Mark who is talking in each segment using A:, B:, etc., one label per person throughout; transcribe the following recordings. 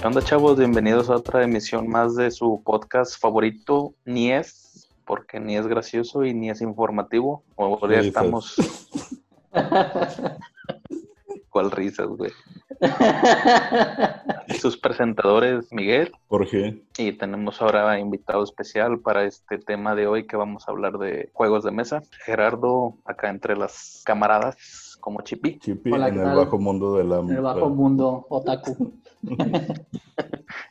A: ¿Qué onda, chavos? Bienvenidos a otra emisión más de su podcast favorito, Ni es, porque ni es gracioso y ni es informativo. Hoy ya estamos. ¿Cuál risas, güey? Sus presentadores, Miguel.
B: Jorge.
A: Y tenemos ahora invitado especial para este tema de hoy que vamos a hablar de juegos de mesa. Gerardo, acá entre las camaradas, como Chipi.
B: Chipi
C: Hola,
B: en
C: ¿qué
B: el
C: tal?
B: bajo mundo de la
C: En el bajo mundo otaku.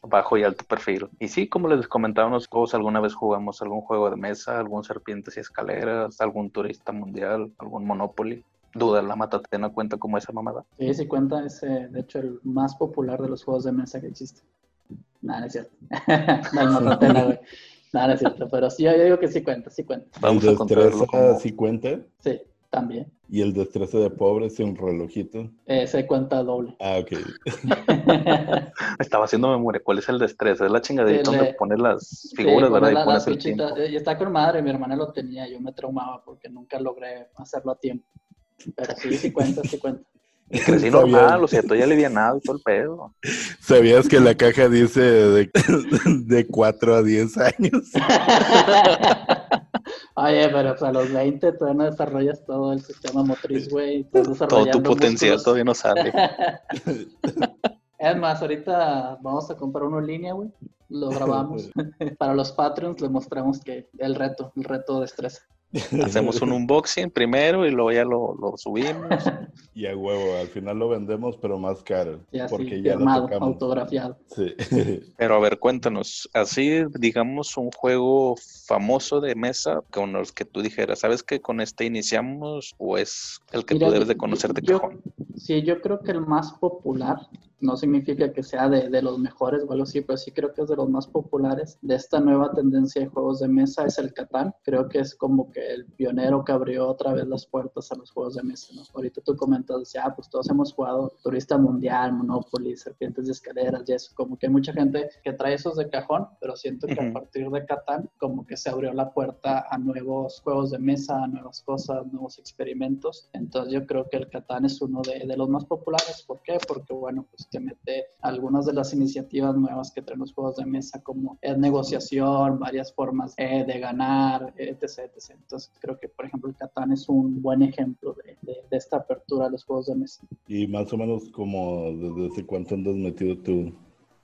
A: bajo y alto perfil. Y sí, como les comentábamos, todos alguna vez jugamos algún juego de mesa, algún Serpientes y Escaleras, algún Turista Mundial, algún Monopoly. Duda, la matatena cuenta como esa mamada.
C: Sí, sí cuenta, es eh, de hecho el más popular de los juegos de mesa que existe. Nada, no es cierto. no hay matatena, güey. Nada, no es cierto. Pero sí, yo digo que sí cuenta, sí cuenta.
A: Vamos a contarlo como...
B: sí cuenta.
C: Sí, también.
B: Y el destreza de pobre es un relojito.
C: Eh, se cuenta doble.
B: Ah, ok.
A: Estaba haciendo memoria. ¿Cuál es el destreza? Es la chingadita
C: El,
A: donde
C: eh,
A: pones las
C: Sí,
A: figuras, ¿verdad?
C: poner
A: Y
C: la-
A: pones el tiempo.
C: Eh, Y está con madre, mi hermana lo tenía, yo me traumaba porque nunca logré hacerlo a tiempo. Pero sí, sí cuenta, sí cuenta.
A: Y crecí normal, o sea, estoy alivianado y todo el pedo.
B: ¿Sabías que la caja dice de, de 4 a 10 años?
C: Oye, pero pues, a los 20 todavía no desarrollas todo el sistema motriz, güey.
A: Todo tu potencial
C: músculos.
A: todavía no sale.
C: Es más, ahorita vamos a comprar uno en línea, güey. Lo grabamos. Para los Patreons les mostramos que el reto, el reto de estrés.
A: Hacemos un unboxing primero y luego ya lo, lo subimos.
B: Y a huevo, al final lo vendemos, pero más caro.
C: Así,
B: porque ya lo
C: firmado,
B: tocamos.
C: autografiado.
B: Sí.
A: Pero a ver, cuéntanos, así digamos un juego famoso de mesa con los que tú dijeras, ¿sabes que con este iniciamos o es el que
C: Mira,
A: tú debes de conocer de
C: yo-
A: cajón?
C: Sí, yo creo que el más popular, no significa que sea de, de los mejores o algo así, pero sí creo que es de los más populares de esta nueva tendencia de juegos de mesa, es el Catán. Creo que es como que el pionero que abrió otra vez las puertas a los juegos de mesa, ¿no? Ahorita tú comentas, ah, pues todos hemos jugado Turista Mundial, Monopoly, Serpientes de Escaleras y eso, como que hay mucha gente que trae esos de cajón, pero siento que a partir de Catán como que se abrió la puerta a nuevos juegos de mesa, a nuevas cosas, nuevos experimentos. Entonces yo creo que el Catán es uno de, de los más populares. ¿Por qué? Porque bueno, pues te mete algunas de las iniciativas nuevas que traen los juegos de mesa como es negociación, varias formas eh, de ganar, etc, etc. Entonces creo que por ejemplo el Catán es un buen ejemplo de, de- de esta apertura a los juegos de mesa.
B: Y más o menos como desde hace cuánto andas metido tú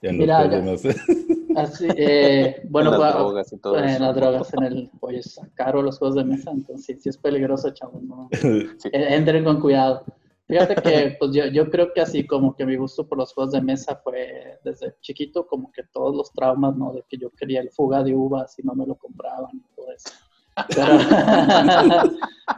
B: en
C: Mira,
B: los juegos de mesa.
C: Así, eh, bueno,
A: En las
C: pues,
A: drogas y todo
C: en
A: eso.
C: las drogas, en el, oye, es caro los juegos de mesa, entonces sí, sí es peligroso, chavos, ¿no?
A: Sí.
C: Eh, Entren con cuidado. Fíjate que pues yo, yo creo que así como que mi gusto por los juegos de mesa fue desde chiquito como que todos los traumas, ¿no? De que yo quería el fuga de uvas y no me lo compraban y todo eso. Pero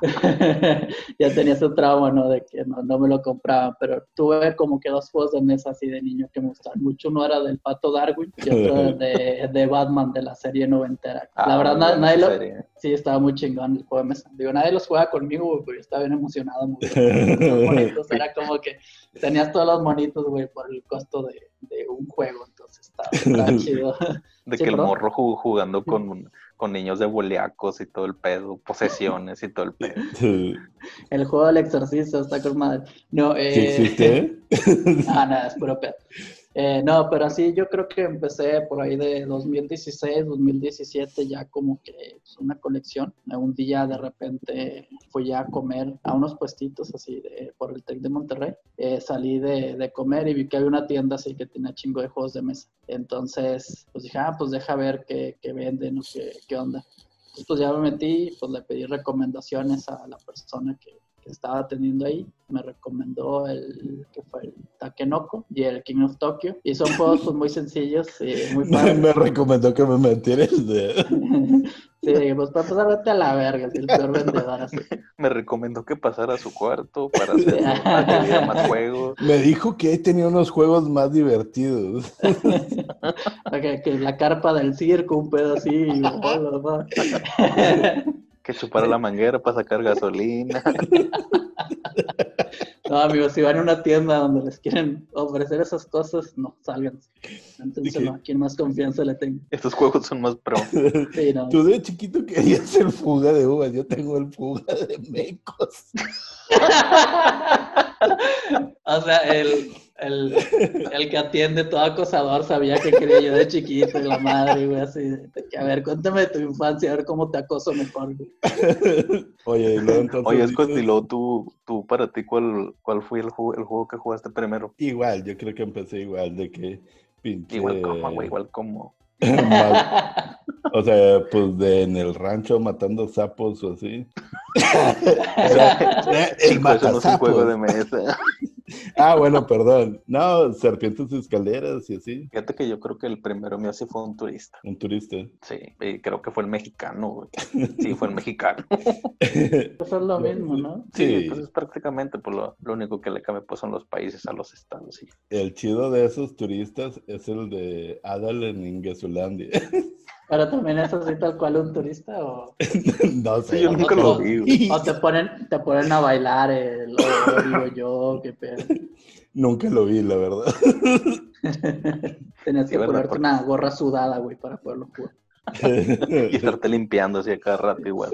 C: ya tenía ese trauma, ¿no? De que no, no me lo compraban, pero tuve como que dos juegos de mesa así de niño que me gustaban mucho. Uno era del Pato Darwin y otro de, de Batman de la serie noventera. La
A: Ah,
C: verdad, na-
A: buena
C: nadie lo,
A: serie.
C: Sí, estaba muy chingón el juego de mesa. Digo, nadie los juega conmigo, güey, pero yo estaba bien emocionado. muy bien. Los monitos, era como que tenías todos los monitos, güey, por el costo de, de un juego, entonces estaba, estaba chido.
A: De
C: Sí,
A: que el morro ju- jugando con, con niños de boliacos y todo el pedo, posesiones y todo el pedo.
C: El juego del exorcista está con madre. No,
B: ¿Sí
C: eh,
B: existe?
C: Ah, nada, es puro pedo. Eh, no, pero así yo creo que empecé por ahí de 2016, 2017, ya como que pues, una colección. Un día de repente fui a comer a unos puestitos así por el TEC de Monterrey. Eh, salí de, comer y vi que había una tienda así que tenía chingo de juegos de mesa. Entonces, pues dije, ah, pues deja ver qué, venden o qué, qué onda. Entonces, pues ya me metí, pues le pedí recomendaciones a la persona que, estaba atendiendo ahí. Me recomendó el que Takenoko y el King of Tokyo. Y son juegos pues, muy sencillos y muy
B: Me,
C: padres.
B: me recomendó que me metiera el de...
C: sí, pues para vete a la verga, es el peor vendedor así.
A: Me recomendó que pasara a su cuarto para hacer más juegos.
B: Me dijo que ahí tenía unos juegos más divertidos.
C: Que la carpa del circo, un pedo así. y.
A: Que chupara la manguera para sacar gasolina.
C: No, amigos, si van a una tienda donde les quieren ofrecer esas cosas, no, salgan. Entonces, no, a quien más confianza le tengo.
A: Estos juegos son más pro.
C: Sí, no.
B: Tú de chiquito querías el fuga de uvas, yo tengo el fuga de mecos.
C: o sea, el, el, el que atiende todo acosador sabía que quería yo de chiquito y la madre, güey, así. a ver, cuéntame de tu infancia, a ver cómo te acoso mejor, güey.
B: Oye, y luego entonces.
A: Oye, Scott, y luego tú, tú para ti, ¿cuál, cuál fue el juego, el juego que jugaste primero?
B: Igual, yo creo que empecé igual, de que pinche.
A: Igual como, güey, igual como.
B: o sea, pues de en el rancho matando sapos o así. O sea, el
A: Chico, eso no es un juego de mesa.
B: Ah, bueno, perdón. No, serpientes y escaleras y así.
A: Fíjate que yo creo que el primero mío sí fue un turista.
B: Un turista.
A: Sí, y creo que fue el mexicano, güey. Sí, fue el mexicano.
C: Eso es lo mismo, ¿no?
A: Sí,
B: Sí.
A: pues es prácticamente pues, lo, lo único que le cambia pues, son los países a los estados. Sí.
B: El chido de esos turistas es el de Adal en Ingesulandia.
C: Pero también es así tal cual un turista o,
B: no sé.
A: Sí, yo nunca lo vi,
C: o te ponen, te ponen a bailar el o digo yo, qué pedo.
B: Nunca lo vi, la verdad.
C: Tenías que
A: Sí,
C: ponerte una gorra sudada, güey, para poderlo jugar.
A: Y estarte limpiando así a cada rato igual.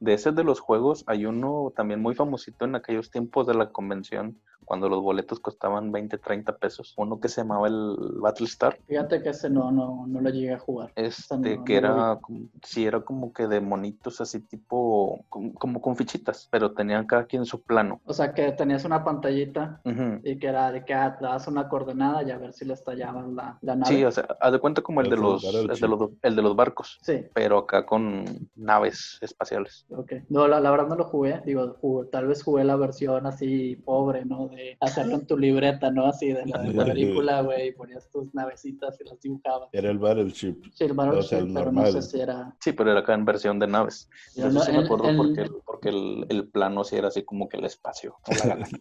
A: De ese de los juegos hay uno también muy famosito en aquellos tiempos de la convención, cuando los boletos costaban 20, 30 pesos. Uno que se llamaba el Battlestar.
C: Fíjate que ese no, no, no lo llegué a jugar.
A: Este,
C: no-
A: que
C: no
A: era, como- sí, era como que de monitos así tipo, como, como con fichitas, pero tenían cada quien su plano.
C: O sea, que tenías una pantallita y que era de que ah, das una coordenada y a ver si le estallaban la, la nave.
A: Sí, o sea, haz de cuenta como el de los, el de los, el de los barcos,
C: Sí,
A: pero acá con naves espaciales.
C: ok. No, la, la verdad no lo jugué. Digo, jugué- tal vez jugué la versión así pobre, ¿no? De hacerlo en tu libreta, ¿no? Así de la, de la película, güey, y ponías tus navecitas y las dibujabas.
B: Era el Battleship.
C: Sí, el Battleship,
B: O sea, el
C: pero no sé si era...
A: Sí, pero era acá en versión de naves.
C: Yo
A: Eso
C: no-
A: sí me
C: el-
A: acuerdo
C: el-
A: porque, el, porque el, el plano sí era así como que el espacio. la galaxia.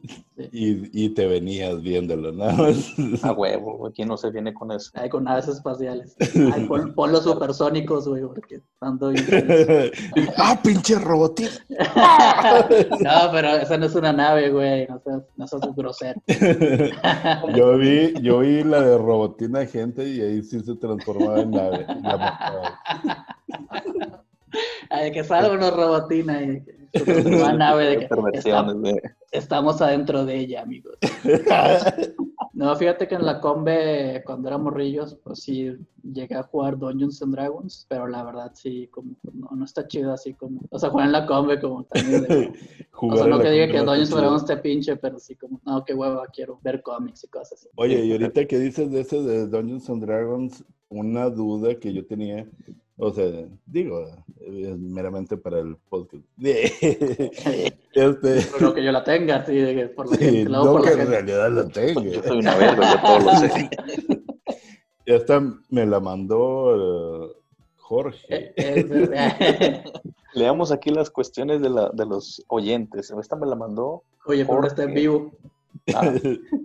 B: Y, y te venías viéndolo, más.
A: A huevo, aquí no se viene con eso.
C: Ay, con naves espaciales. Ay, pon, pon los supersónicos, güey, porque ando.
B: ¡Ah, pinche robotín!
C: No, pero esa no es una nave, güey. No no seas grosero.
B: Yo vi, yo vi la de Robotina Gente y ahí sí se transformaba en nave. y la.
C: Ay, que salga una robotina y una nave de que
A: Perversiones
C: "Estam-
A: de...
C: estamos adentro de ella, amigos. No, fíjate que en la combe, cuando éramos morrillos, pues sí llegué a jugar Dungeons and Dragons, pero la verdad sí, como no, no está chido así como, o sea, jugar en la combe como también de- O
B: Jugar
C: sea, no que diga que Dungeons and Dragons te pinche, pero sí como, no, qué hueva, quiero ver cómics y cosas así.
B: Oye, y ahorita que dices de ese de Dungeons and Dragons, una duda que yo tenía, o sea, digo, es meramente para el podcast. Este,
C: Por lo que yo la tenga, que por la
B: sí,
C: gente,
B: no
C: por
B: que
C: la
B: en
C: gente.
B: realidad lo tenga.
A: Yo soy una verga, yo todo lo sé.
B: Esta me la mandó eh, Jorge.
C: Eh, eh,
A: Leamos aquí las cuestiones de, la, de los oyentes. Esta me la mandó.
C: Oye, pero está en vivo
A: Ah,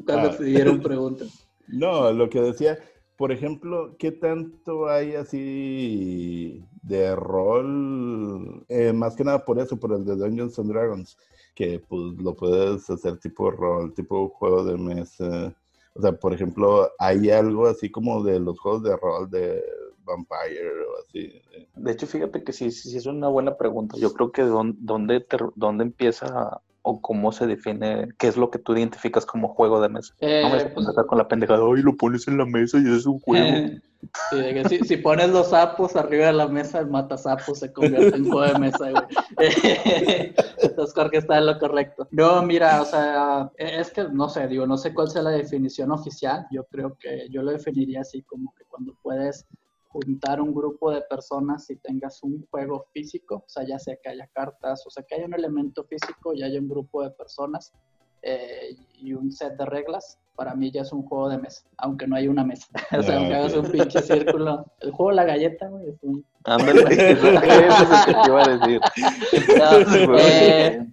C: cuando
B: Ah.
C: se dieron preguntas.
B: No, lo que decía, por ejemplo, ¿qué tanto hay así de rol? Eh, más que nada por eso, por el de Dungeons and Dragons, que pues lo puedes hacer tipo rol, tipo juego de mesa. O sea, por ejemplo, ¿hay algo así como de los juegos de rol de Vampire o así?
A: de hecho, fíjate que sí, sí, sí es una buena pregunta. Yo creo que dónde, dónde, empieza o cómo se define, qué es lo que tú identificas como juego de mesa.
C: Eh,
A: No me
C: pues,
A: con la pendejada, ay, lo pones en la mesa y es un juego.
C: sí, de que si, si pones los sapos arriba de la mesa, el matasapos se convierte en juego de mesa, güey. Entonces Jorge está en lo correcto. No, mira, o sea, es que no sé, digo, no sé cuál sea la definición oficial. Yo creo que yo lo definiría así como que cuando puedes juntar un grupo de personas y tengas un juego físico, o sea, ya sea que haya cartas, o sea, que haya un elemento físico y haya un grupo de personas eh, y un set de reglas, para mí ya es un juego de mesa, aunque no hay una mesa. o sea,
B: Ah,
C: aunque hagas un pinche círculo. El juego de la galleta, güey, es un...
A: Ándale, eso es lo que te iba a decir.
C: No, eh,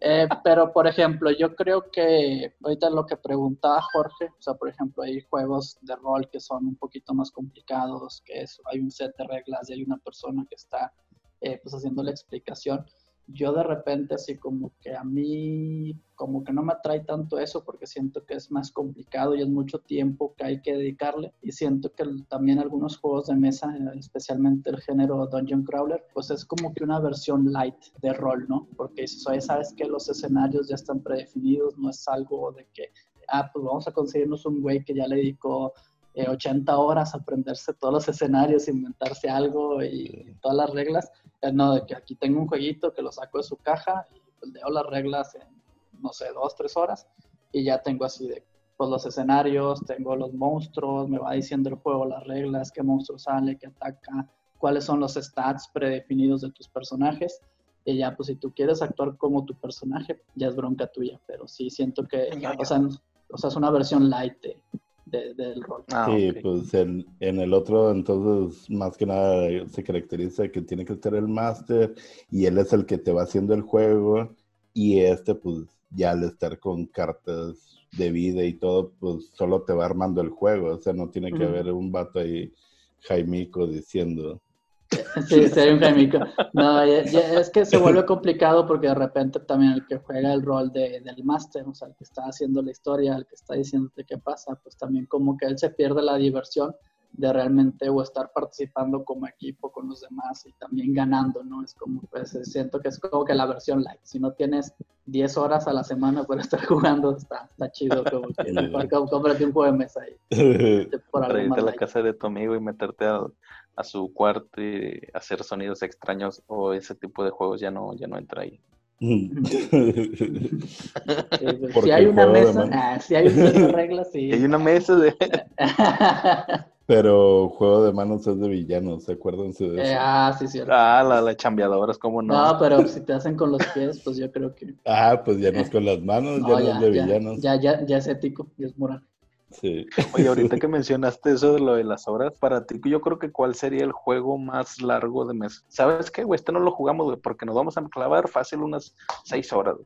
C: eh, pero, por ejemplo, yo creo que ahorita lo que preguntaba Jorge, o sea, por ejemplo, hay juegos de rol que son un poquito más complicados, que es, hay un set de reglas y hay una persona que está eh, pues haciendo la explicación. Yo de repente así como que a mí como que no me atrae tanto eso porque siento que es más complicado y es mucho tiempo que hay que dedicarle y siento que también algunos juegos de mesa, especialmente el género Dungeon Crawler, pues es como que una versión light de rol, ¿no? Porque dices, oye, sabes que los escenarios ya están predefinidos, no es algo de que ah, pues vamos a conseguirnos un güey que ya le dedicó 80 eh, horas a aprenderse todos los escenarios, inventarse algo y todas las reglas. Eh, no, de que aquí tengo un jueguito que lo saco de su caja y pues leo las reglas en, no sé, dos, tres horas y ya tengo así de pues los escenarios, tengo los monstruos, me va diciendo el juego las reglas, qué monstruo sale, qué ataca, cuáles son los stats predefinidos de tus personajes. Y ya, pues si tú quieres actuar como tu personaje, ya es bronca tuya. Pero sí siento que, o sea, o sea, es una versión light del rol.
B: Ah, sí, pues en, en, el otro, entonces, más que nada se caracteriza que tiene que ser el máster y él es el que te va haciendo el juego. Y este, pues ya al estar con cartas de vida y todo, pues solo te va armando el juego. O sea, no tiene que haber un vato ahí, Jaimico, diciendo.
C: Sí, sí, hay un Jaimico. No, es que se vuelve complicado porque de repente también el que juega el rol de, del máster, o sea, el que está haciendo la historia, el que está diciéndote qué pasa, pues también como que él se pierde la diversión de realmente o estar participando como equipo con los demás y también ganando, ¿no? Es como, pues siento que es como que la versión light. Si no tienes 10 horas a la semana para estar jugando, está, está chido, como que cómprate un juego de mesa ahí.
A: a la casa de tu amigo y meterte a, a, su cuarto y hacer sonidos extraños o ese tipo de juegos ya no, ya no entra ahí.
C: si hay una mesa, ah, si hay una regla, sí.
A: Hay una mesa de...
B: Pero juego de manos es de villanos, acuérdense de
C: eso? Eh, ah, sí, cierto.
A: Ah, la, la chambeadora es como no.
C: No, pero si te hacen con los pies, pues yo creo que.
B: Ah, pues ya no es con las manos, ya, no es de villanos.
C: Ya, ya, ya es ético y es moral.
B: Sí.
A: Oye, ahorita que mencionaste eso de lo de las horas, para ti, yo creo que cuál sería el juego más largo de mes. ¿Sabes qué, güey? Este no lo jugamos, güey, porque nos vamos a clavar fácil unas seis horas.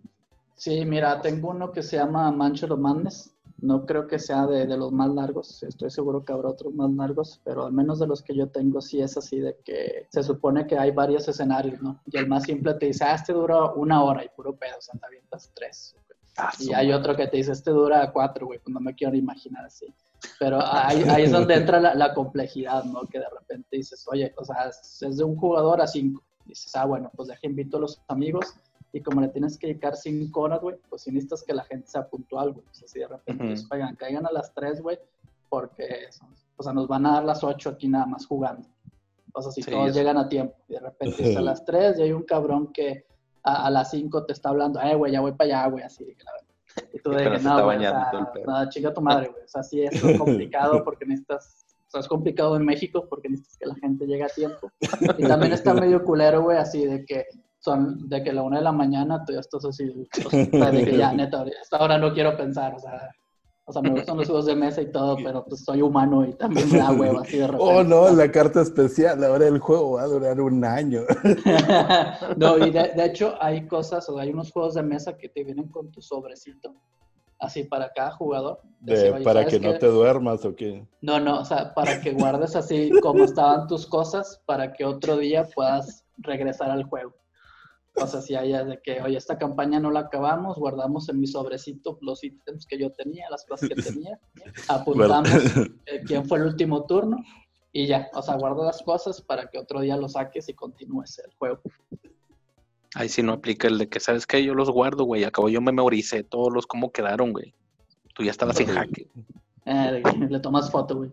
C: Sí, mira, tengo uno que se llama Mancho of Madness. No creo que sea de, los más largos, estoy seguro que habrá otros más largos, pero al menos de los que yo tengo sí es así de que se supone que hay varios escenarios, ¿no? Y el más simple te dice, ah, este dura una hora y puro pedo, o sea, te avientas tres. Ah, y hay otro que te dice, este dura cuatro, güey, pues no me quiero imaginar así. Pero ahí, ahí es donde entra la, complejidad, ¿no? Que de repente dices, oye, o sea, es de un jugador a cinco. Dices, ah, bueno, pues deja invito a los amigos y como le tienes que dedicar cinco horas, güey, pues si necesitas que la gente sea puntual, güey. O sea, si de repente, uh oigan, caigan a las tres, güey, porque, o sea, nos van a dar las ocho aquí nada más jugando. O sea, si todos llegan a tiempo y de repente es a las tres y hay un cabrón que a, las cinco te está hablando, eh, güey, ya voy para allá, güey, así que la verdad. Y tú de que no, güey, o sea, nada, chica tu madre, güey. O sea, sí es complicado porque necesitas, o sea, es complicado en México porque necesitas que la gente llegue a tiempo. Y también está medio culero, güey, así de que son de que a la una de la mañana tú ya estás así, de que ya, neta, hasta ahora no quiero pensar, o sea, o sea, me gustan los juegos de mesa y todo, pero pues soy humano y también me da hueva así de repente.
B: Oh, no, la carta especial, ahora el juego va a durar un año.
C: no, y de, hecho hay cosas, o hay unos juegos de mesa que te vienen con tu sobrecito, así para cada jugador.
B: ¿Para que no te duermas o qué?
C: No, no, o sea, para que guardes así como estaban tus cosas, para que otro día puedas regresar al juego. O sea, si hay de que, oye, esta campaña no la acabamos, guardamos en mi sobrecito los ítems que yo tenía, las cosas que tenía, apuntamos eh, quién fue el último turno y ya, o sea, guardo las cosas para que otro día lo saques y continúes el juego.
A: Ahí sí no aplica el de que, ¿sabes qué? Yo los guardo, güey. Acabo yo memoricé todos los cómo quedaron, güey. Tú ya estabas sin jaque.
C: Eh, le tomas foto, güey.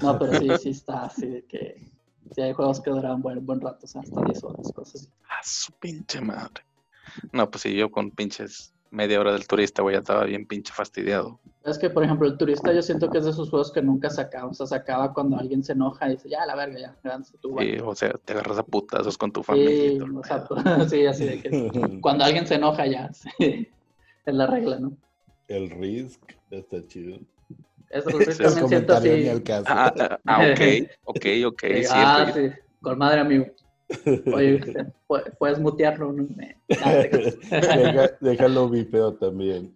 C: No, pero sí, sí está así de que Sí, hay juegos que duran buen, buen rato, o sea, hasta 10 horas, cosas así.
A: Ah, su pinche madre. No, pues sí, yo con pinches media hora del turista, güey, ya estaba bien pinche fastidiado.
C: Es que, por ejemplo, el turista yo siento que es de esos juegos que nunca se acaba. O sea, se acaba cuando alguien se enoja y dice, ya, la verga, ya, gánate
A: tú, güey. Sí, o sea, te agarras a putazos con tu familia.
C: Sí, exacto. sí, así de que cuando alguien se enoja ya, sí. es la regla, ¿no?
B: El Risk está chido.
C: Eso también siento así.
A: Ah, ah, ah, ok, ok, ok.
C: ah, sí, con madre amigo. Oye, puedes mutearlo. ¿no?
B: déjalo vipeo también.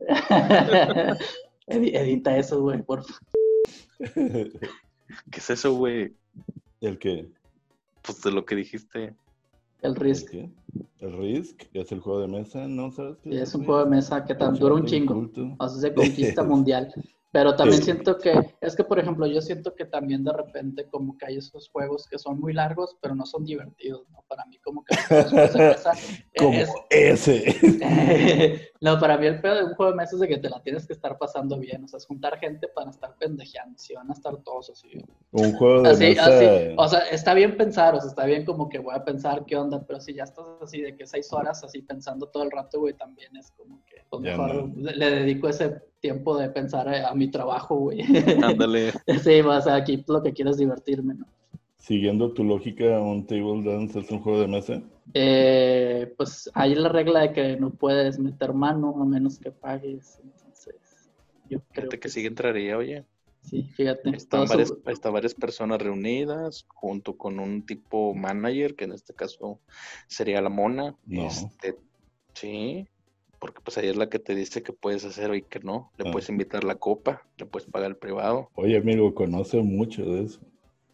C: Edita eso, güey, por favor.
A: ¿Qué es eso, güey?
B: ¿El qué?
A: Pues de lo que dijiste.
C: El Risk.
B: ¿El, Risk? ¿Es el juego de mesa? ¿No sabes
C: qué es? un juego de mesa que tan dura un chingo. O sea, se conquista mundial. Pero también siento que, es que por ejemplo, yo siento que también de repente como que hay esos juegos que son muy largos, pero no son divertidos, ¿no? Para mí como que
B: como ese.
C: no, para mí el pedo de un juego de mesa es de que te la tienes que estar pasando bien, o sea, es juntar gente para estar pendejeando, si van a estar todos así.
B: Un juego de mesa.
C: Así, o sea, está bien pensar, o sea, está bien como que voy a pensar qué onda, pero si ya estás así de que seis horas así pensando todo el rato, güey, también es como que pues, mejor le dedico ese tiempo de pensar a mi trabajo, güey.
A: Ándale.
C: sí, o sea, aquí lo que quiero es divertirme, ¿no?
B: Siguiendo tu lógica, ¿un table dance es un juego de mesa?
C: Eh, pues hay la regla de que no puedes meter mano a menos que pagues. Entonces, yo creo
A: que, que sí entraría, oye.
C: Sí, fíjate.
A: Están varias, varias, personas reunidas junto con un tipo manager, que en este caso sería la mona.
B: No.
A: Este, sí, porque pues ahí es la que te dice que puedes hacer y que no. Le ah. puedes invitar la copa, le puedes pagar el privado.
B: Oye, amigo, conoce mucho de eso.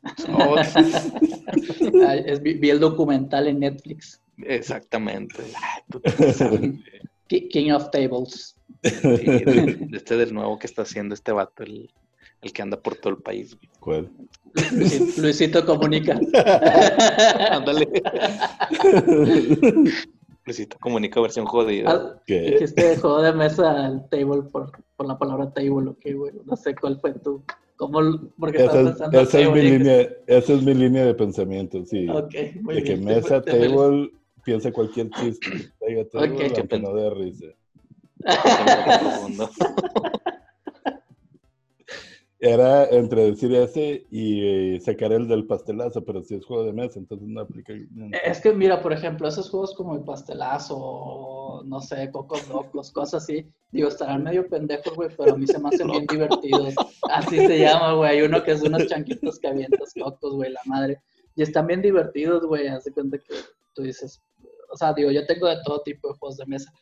C: vi, el documental en Netflix.
A: Exactamente.
C: King of Tables.
A: este del nuevo que está haciendo este vato, el, el que anda por todo el país.
B: ¿Cuál?
C: Luisito, comunica.
A: Ándale. Luisito comunica versión jodida.
C: Ah, este juego de mesa al table por, por la palabra table, ok, güey. No sé cuál fue tu. ¿Cómo? Porque
B: esa, pensando esa, es mi línea, esa es mi línea de pensamiento, sí.
C: Ok,
B: muy de que mesa, table, piensa cualquier chiste. Traiga table, okay. aunque no dé risa. Era entre decir ese y eh, sacar el del pastelazo, pero si es juego de mesa, entonces no aplica.
C: Es que mira, por ejemplo, esos juegos como el pastelazo, no sé, Cocos Locos, cosas así, digo, estarán medio pendejos, güey, pero a mí se me hacen bien divertidos. Así se llama, güey. Hay uno que es unos chanquitos que avientas cocos, güey, la madre. Y están bien divertidos, güey. Hace cuenta que tú dices, o sea, digo, yo tengo de todo tipo de juegos de mesa.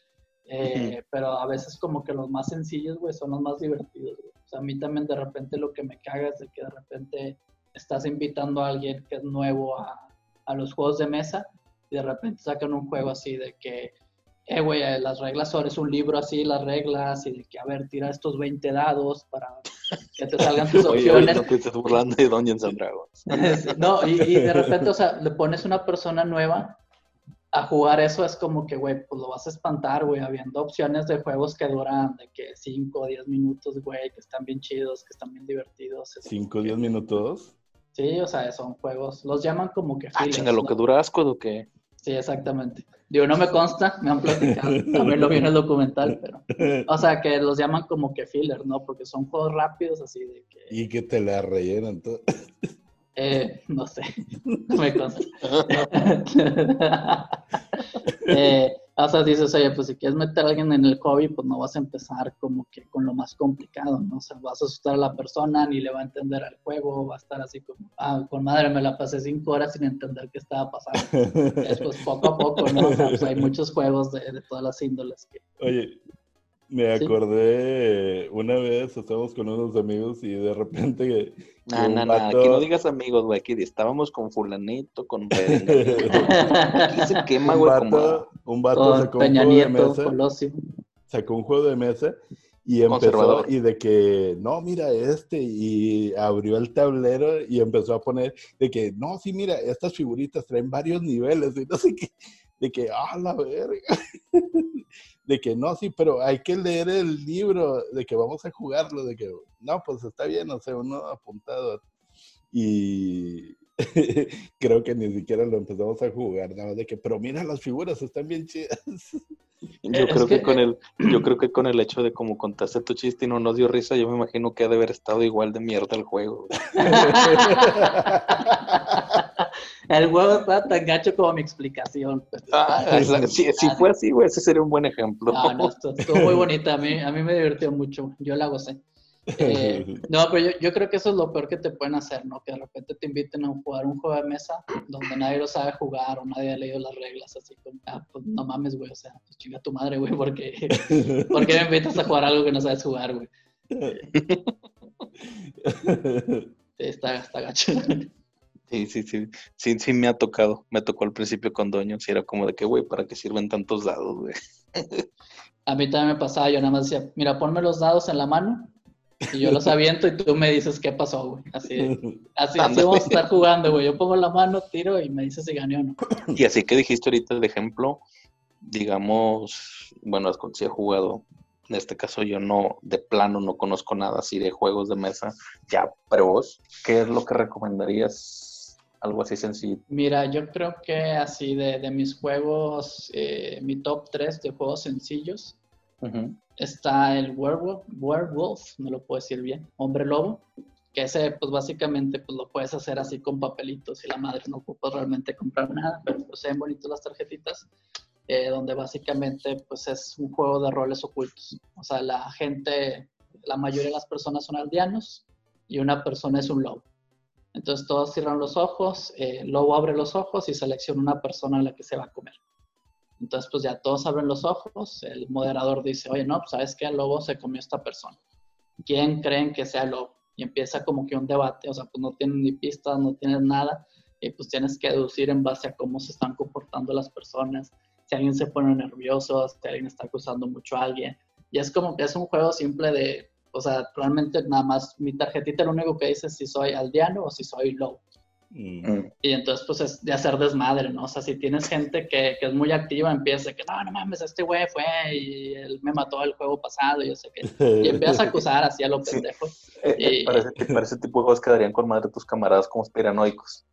C: Eh, pero a veces como que los más sencillos, güey, son los más divertidos, güey. O sea, a mí también de repente lo que me caga es de que de repente estás invitando a alguien que es nuevo a, los juegos de mesa y de repente sacan un juego así de que, eh, güey, eh, las reglas son, es un libro así, las reglas, y de que, a ver, tira estos 20 dados para que te salgan tus opciones.
A: no te estás burlando de Dungeons and Dragons.
C: no, y, y, de repente, o sea, le pones una persona nueva a jugar eso es como que, güey, pues lo vas a espantar, güey, habiendo opciones de juegos que duran de que 5 o 10 minutos, güey, que están bien chidos, que están bien divertidos.
B: ¿5 o 10 minutos?
C: Sí, o sea, son juegos, los llaman como que...
A: Ah, chinga, lo que dura asco, ¿o qué?
C: Sí, exactamente. Digo, no me consta, me han platicado, también lo vi en el documental, pero... O sea, que los llaman como que filler, ¿no? Porque son juegos rápidos, así de que...
B: Y que te la rellenan todo.
C: Eh, no sé, no me consta. eh, o sea, dices, oye, pues si quieres meter a alguien en el hobby, pues no vas a empezar como que con lo más complicado, ¿no? O sea, vas a asustar a la persona, ni le va a entender el juego, va a estar así como, ah, con madre, me la pasé cinco horas sin entender qué estaba pasando. Después, poco a poco, ¿no? O sea, pues hay muchos juegos de, de todas las índoles que...
B: Oye, me acordé una vez, estábamos con unos amigos y de repente.
A: No, no, no, aquí no digas amigos, güey, aquí estábamos con Fulanito, con Aquí se quema, güey,
B: como. Un vato sacó un juego de mesa. Sacó un juego de mesa y empezó, y de que, no, mira este, y abrió el tablero y empezó a poner de que, no, sí, mira, estas figuritas traen varios niveles y no sé qué, de que, ah, la verga. de que no, sí, pero hay que leer el libro, de que vamos a jugarlo, de que, no, pues está bien, o sea, uno apuntado. Y creo que ni siquiera lo empezamos a jugar, nada de que, pero mira las figuras, están bien chidas.
A: Yo creo que, con el, yo creo que con el hecho de como contaste tu chiste y no nos dio risa, yo me imagino que ha de haber estado igual de mierda el juego.
C: el juego está tan gacho como mi explicación.
A: Ah, si, fue así, güey, ese sería un buen ejemplo.
C: No, no, estuvo, muy bonita. A mí, a mí me divirtió mucho. Yo la gocé. Eh, no, pero yo, creo que eso es lo peor que te pueden hacer, ¿no? Que de repente te inviten a jugar un juego de mesa donde nadie lo sabe jugar o nadie ha leído las reglas, así como, ah, pues no mames, güey, o sea, pues chinga tu madre, güey, porque ¿por qué me invitas a jugar algo que no sabes jugar, güey? Sí, está, está gacho.
A: Sí, sí, sí, sí, sí me ha tocado. Me tocó al principio con Doño, si era como de que, güey, ¿para qué sirven tantos dados, güey?
C: A mí también me pasaba, yo nada más decía, mira, ponme los dados en la mano Y yo los aviento y tú me dices qué pasó, güey. Así, así, así vamos a estar jugando, güey. Yo pongo la mano, tiro y me dices si gané o no.
A: Y así que dijiste ahorita el ejemplo, digamos, bueno, si he jugado, en este caso yo no, de plano no conozco nada así de juegos de mesa, ya pros, ¿qué es lo que recomendarías? Algo así sencillo.
C: Mira, yo creo que así de, de mis juegos, eh, mi top 3 de juegos sencillos, está el werewolf, werewolf, no lo puedo decir bien, hombre lobo, que ese pues básicamente pues lo puedes hacer así con papelitos y la madre no ocupa realmente comprar nada, pero pues se ven bonitos las tarjetitas. Eh, donde básicamente pues es un juego de roles ocultos. O sea, la gente, la mayoría de las personas son aldeanos y una persona es un lobo. Entonces todos cierran los ojos, eh, lobo abre los ojos y selecciona una persona a la que se va a comer. Entonces pues ya todos abren los ojos, el moderador dice, oye, no, pues sabes que el lobo se comió esta persona. ¿Quién creen que sea el lobo? Y empieza como que un debate, o sea, pues no tienen ni pistas, no tienen nada, y pues tienes que deducir en base a cómo se están comportando las personas, si alguien se pone nervioso, si alguien está acusando mucho a alguien. Y es como que es un juego simple de, o sea, realmente nada más mi tarjetita lo único que dice es si soy aldeano o si soy low. Mm. Y entonces, pues es de hacer desmadre, ¿no? O sea, si tienes gente que, que es muy activa, empieza que no, no mames, este güey fue y él me mató el juego pasado, y yo sé que. Y empiezas a acusar así a lo pendejo.
A: Eh, eh, parece, parece tipo de juegos quedarían con madre tus camaradas como espiranoicos.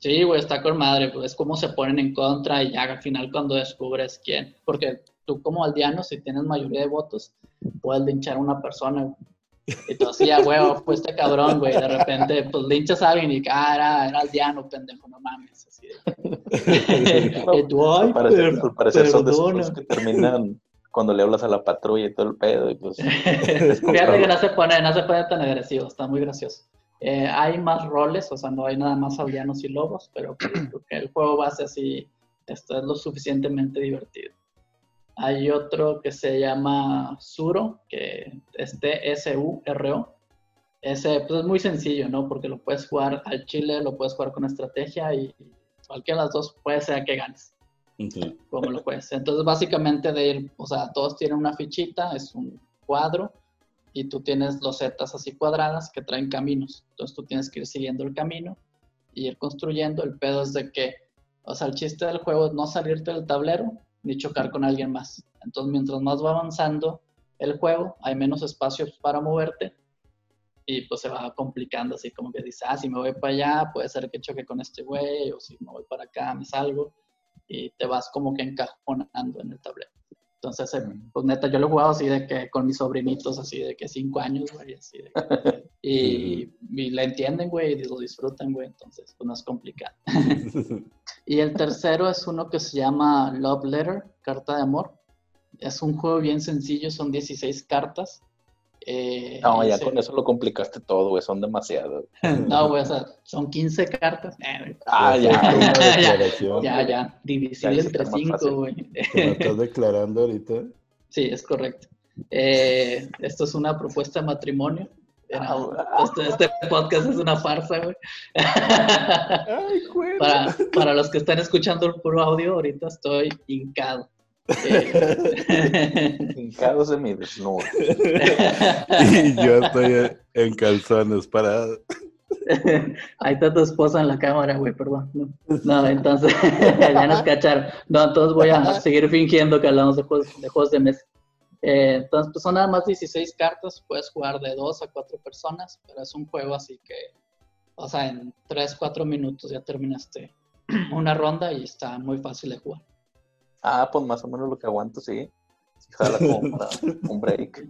C: Sí, güey, está con madre, pues es como se ponen en contra y ya al final cuando descubres quién, porque tú como aldeano, si tienes mayoría de votos, puedes linchar a una persona, Y tú así, a huevo, pues este cabrón, güey, de repente, pues linchas a alguien y ah, era, era aldeano, pendejo, no mames, así de... y tú, ay,
A: parece, son de esos que terminan cuando le hablas a la patrulla y todo el pedo, y pues...
C: Fíjate que no se pone, no se pone tan agresivo, está muy gracioso. Eh, hay más roles, o sea, no hay nada más aldeanos y lobos, pero creo que el juego base así esto es lo suficientemente divertido. Hay otro que se llama Suro, que es T-S-U-R-O. Ese pues, es muy sencillo, ¿no? Porque lo puedes jugar al chile, lo puedes jugar con estrategia y cualquiera de las dos puede ser que ganes. Como lo puedes. Entonces, básicamente, de ir, o sea, todos tienen una fichita, es un cuadro y tú tienes losetas así cuadradas que traen caminos. Entonces tú tienes que ir siguiendo el camino y ir construyendo. El pedo es de que, o sea, el chiste del juego es no salirte del tablero ni chocar con alguien más. Entonces mientras más va avanzando el juego, hay menos espacios para moverte y pues se va complicando así como que dices, ah, si me voy para allá, puede ser que choque con este güey, o si me voy para acá, me salgo y te vas como que encajonando en el tablero. Entonces, eh, pues neta, yo lo he jugado así de que con mis sobrinitos, así de que cinco años, güey, así de que, y, y la entienden, güey, y lo disfrutan, güey, entonces, pues no es complicado. y el tercero es uno que se llama Love Letter, Carta de Amor. Es un juego bien sencillo, son 16 cartas
A: eh, no, ya con eso lo complicaste todo, güey, son demasiados.
C: no, güey, o sea, son 15 cartas.
A: Eh, ah, ya,
C: ya, ya, ya, divisible entre 5, güey.
B: ¿Te me estás declarando ahorita?
C: Sí, es correcto. Eh, esto es una propuesta de matrimonio. Ah, este, este, podcast es una farsa, güey. Ay, para, para los que están escuchando el puro audio, ahorita estoy hincado.
A: Hincado desnudo
B: y yo estoy en calzones para.
C: Ahí está tu esposa en la cámara, güey, perdón. No, entonces, ya nos cacharon. No, entonces voy a seguir fingiendo que hablamos de juegos de, juegos de mesa. Eh, entonces, pues son nada más 16 cartas, puedes jugar de 2 a 4 personas, pero es un juego así que, o sea, en 3, 4 minutos ya terminaste una ronda y está muy fácil de jugar.
A: Ah, pues más o menos lo que aguanto, sí. jala como un break.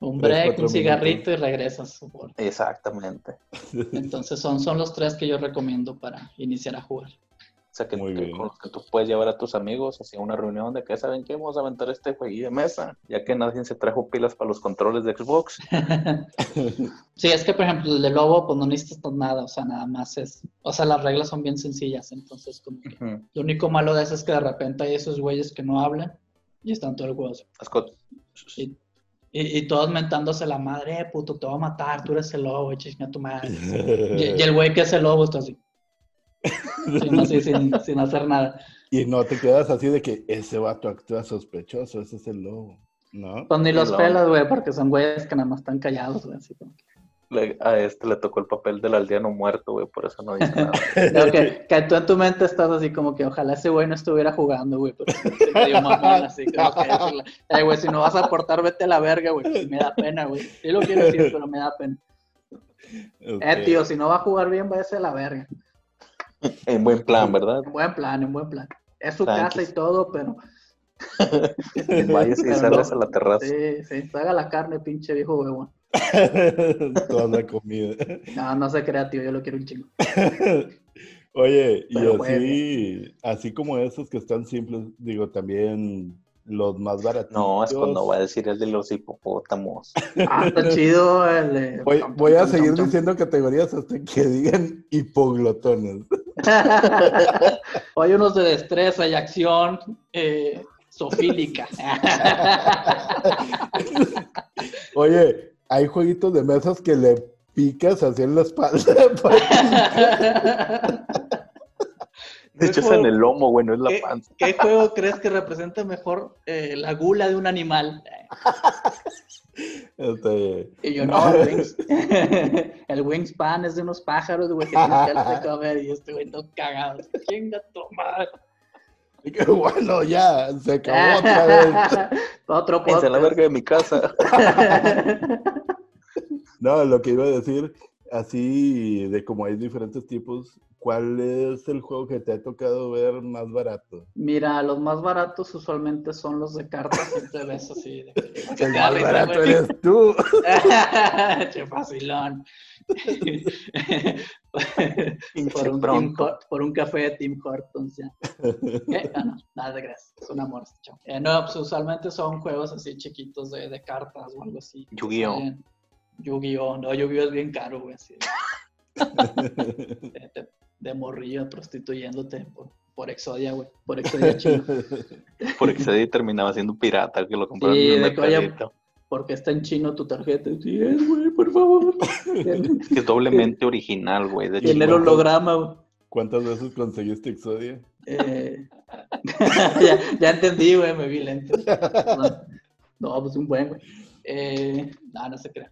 C: Un break, un cigarrito y regresas.
A: Exactamente.
C: Entonces son, son los tres que yo recomiendo para iniciar a jugar.
A: O sea, que, con los que tú puedes llevar a tus amigos hacia una reunión de que saben que vamos a aventar este jueguillo de mesa, ya que nadie se trajo pilas para los controles de Xbox.
C: sí, es que por ejemplo el de Lobo, pues no necesitas nada, o sea, nada más es, o sea, las reglas son bien sencillas, entonces como que lo único malo de eso es que de repente hay esos güeyes que no hablan y están todo el juego. Y, y, todos mentándose la madre, eh, puto, te voy a matar, tú eres el lobo, chinga tu madre. y, y el güey que es el lobo está así sin, sin, hacer nada.
B: Y no te quedas así de que ese vato actúa sospechoso, ese es el lobo. ¿No?
C: Pues ni los
A: No.
C: pelas, güey, porque son güeyes que nada más están callados, güey. Así como que-
A: Le- a este le tocó el papel del aldeano muerto, güey, por eso no dice nada.
C: Creo que, que tú en tu mente estás así como que ojalá ese güey no estuviera jugando, güey. Pero se medio mamón, así como que decirle, "Ey, güey, si no vas a aportar, vete a la verga, güey. pues, Me da pena, güey. Sí lo quiero decir, pero me da pena. Eh, tío, si no va a jugar bien, váyase a la verga.
A: En buen plan, ¿verdad?
C: En buen plan, en buen plan. Es su casa y todo, pero.
A: Vayas y
C: Pero
A: sales a la terraza.
C: Sí, sí, haga la carne, pinche viejo huevón.
B: Toda la comida.
C: No, no se crea, tío, yo lo quiero un chingo.
B: Oye, y así, así como esos que están simples, digo, también los más baratos.
A: No, es cuando va a decir el de los hipopótamos.
C: Ah, está chido el de-
B: Voy, voy a seguir diciendo categorías hasta que digan hipoglotones.
C: Hay unos de destreza y acción eh, sofílica.
B: Oye, hay jueguitos de mesas que le picas así en la espalda.
A: De hecho, es en el lomo, güey, no es la
C: ¿Qué,
A: panza.
C: qué juego crees que representa mejor eh, la gula de un animal?
B: Este,
C: Y yo no, el, wings, el wingspan es de unos pájaros, güey, que tienes que a comer y este güey todo cagado. Chinga tu madre.
B: que bueno, ya, se acabó otra vez.
C: Otro
A: a la
C: podcast.
A: verga de mi casa.
B: No, lo que iba a decir, así de como hay diferentes tipos, ¿cuál es el juego que te ha tocado ver más barato?
C: Mira, los más baratos usualmente son los de cartas, siempre ves así. De que,
B: El más barato
C: güey.
B: eres tú.
C: che facilón. Por, un Tim
A: bronco.
C: Hort- por un café de Tim Hortons, ya. Ah, no, nada de gracias. Es un amor este. Eh, no, pues usualmente son juegos así chiquitos de, de cartas o algo así.
A: Yu-Gi-Oh.
C: Yu-Gi-Oh! No, Yu-Gi-Oh! es bien caro, güey. Así, de, morrillo prostituyéndote por, por Exodia, güey. Por Exodia chino.
A: Por Excedit terminaba siendo pirata, que lo compraron
C: Sí,
A: en.
C: Porque está en chino tu tarjeta. Sí, es, güey, por favor.
A: Es que es doblemente original, güey.
C: En el holograma, güey.
B: ¿Cuántas veces conseguiste Exodia?
C: Eh, ya, ya entendí, güey, me vi lento. No, no, pues un buen, güey. Eh, no, no se crea.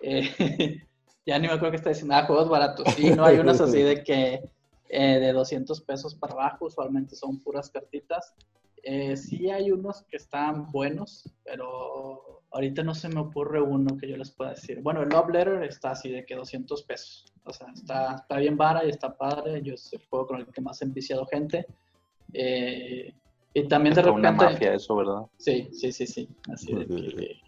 C: Eh, ya ni me acuerdo que está diciendo. Ah, juegos baratos. Sí, no hay unos así de que eh, de 200 pesos para abajo, usualmente son puras cartitas. Eh, sí hay unos que están buenos, pero ahorita no se me ocurre uno que yo les pueda decir. Bueno, el Love Letter está así de que 200 pesos. O sea, está, está bien vara y está padre. Yo es el juego con el que más he enviciado gente. Eh, y también de
A: es una
C: repente...
A: mafia eso, ¿verdad?
C: Sí, sí, sí, sí. Así de que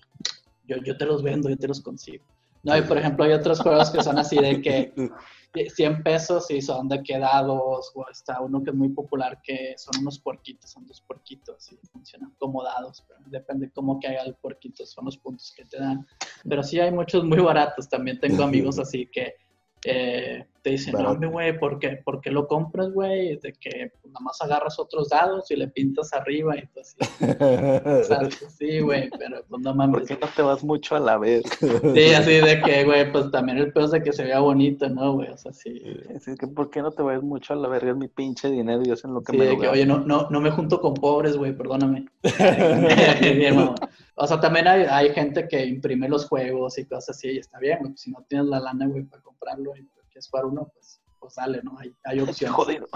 C: yo, yo te los vendo, yo te los consigo. No, y por ejemplo hay otros juegos que son así de que 100 pesos y son de que dados, o está uno que es muy popular que son unos puerquitos, son dos puerquitos y funcionan como dados, pero depende cómo que haga el puerquito, son los puntos que te dan. Pero sí hay muchos muy baratos, también tengo amigos así que eh, te dicen, no,
B: Barato.
C: hombre, güey, ¿por qué, ¿por qué lo compras, güey? De que pues, nada más agarras otros dados y le pintas arriba y todo así. O sea, sí, güey, pero pues no
A: ¿Por
C: mames.
A: qué no te vas mucho a la vez?
C: Sí, así de que, güey, pues también el peor es de que se vea bonito, ¿no, güey? O sea, sí.
A: Así que, ¿por qué no te vas mucho a la verga? Es mi pinche dinero y es en lo que
C: Sí,
A: me
C: de que, oye, no, no, no me junto con pobres, güey, perdóname. O sea, también hay, hay gente que imprime los juegos y cosas así, y está bien, güey. pues, Si no tienes la lana, güey, para comprarlo y quieres jugar uno, pues, pues sale, ¿no? Hay, hay opciones.
A: Jodido.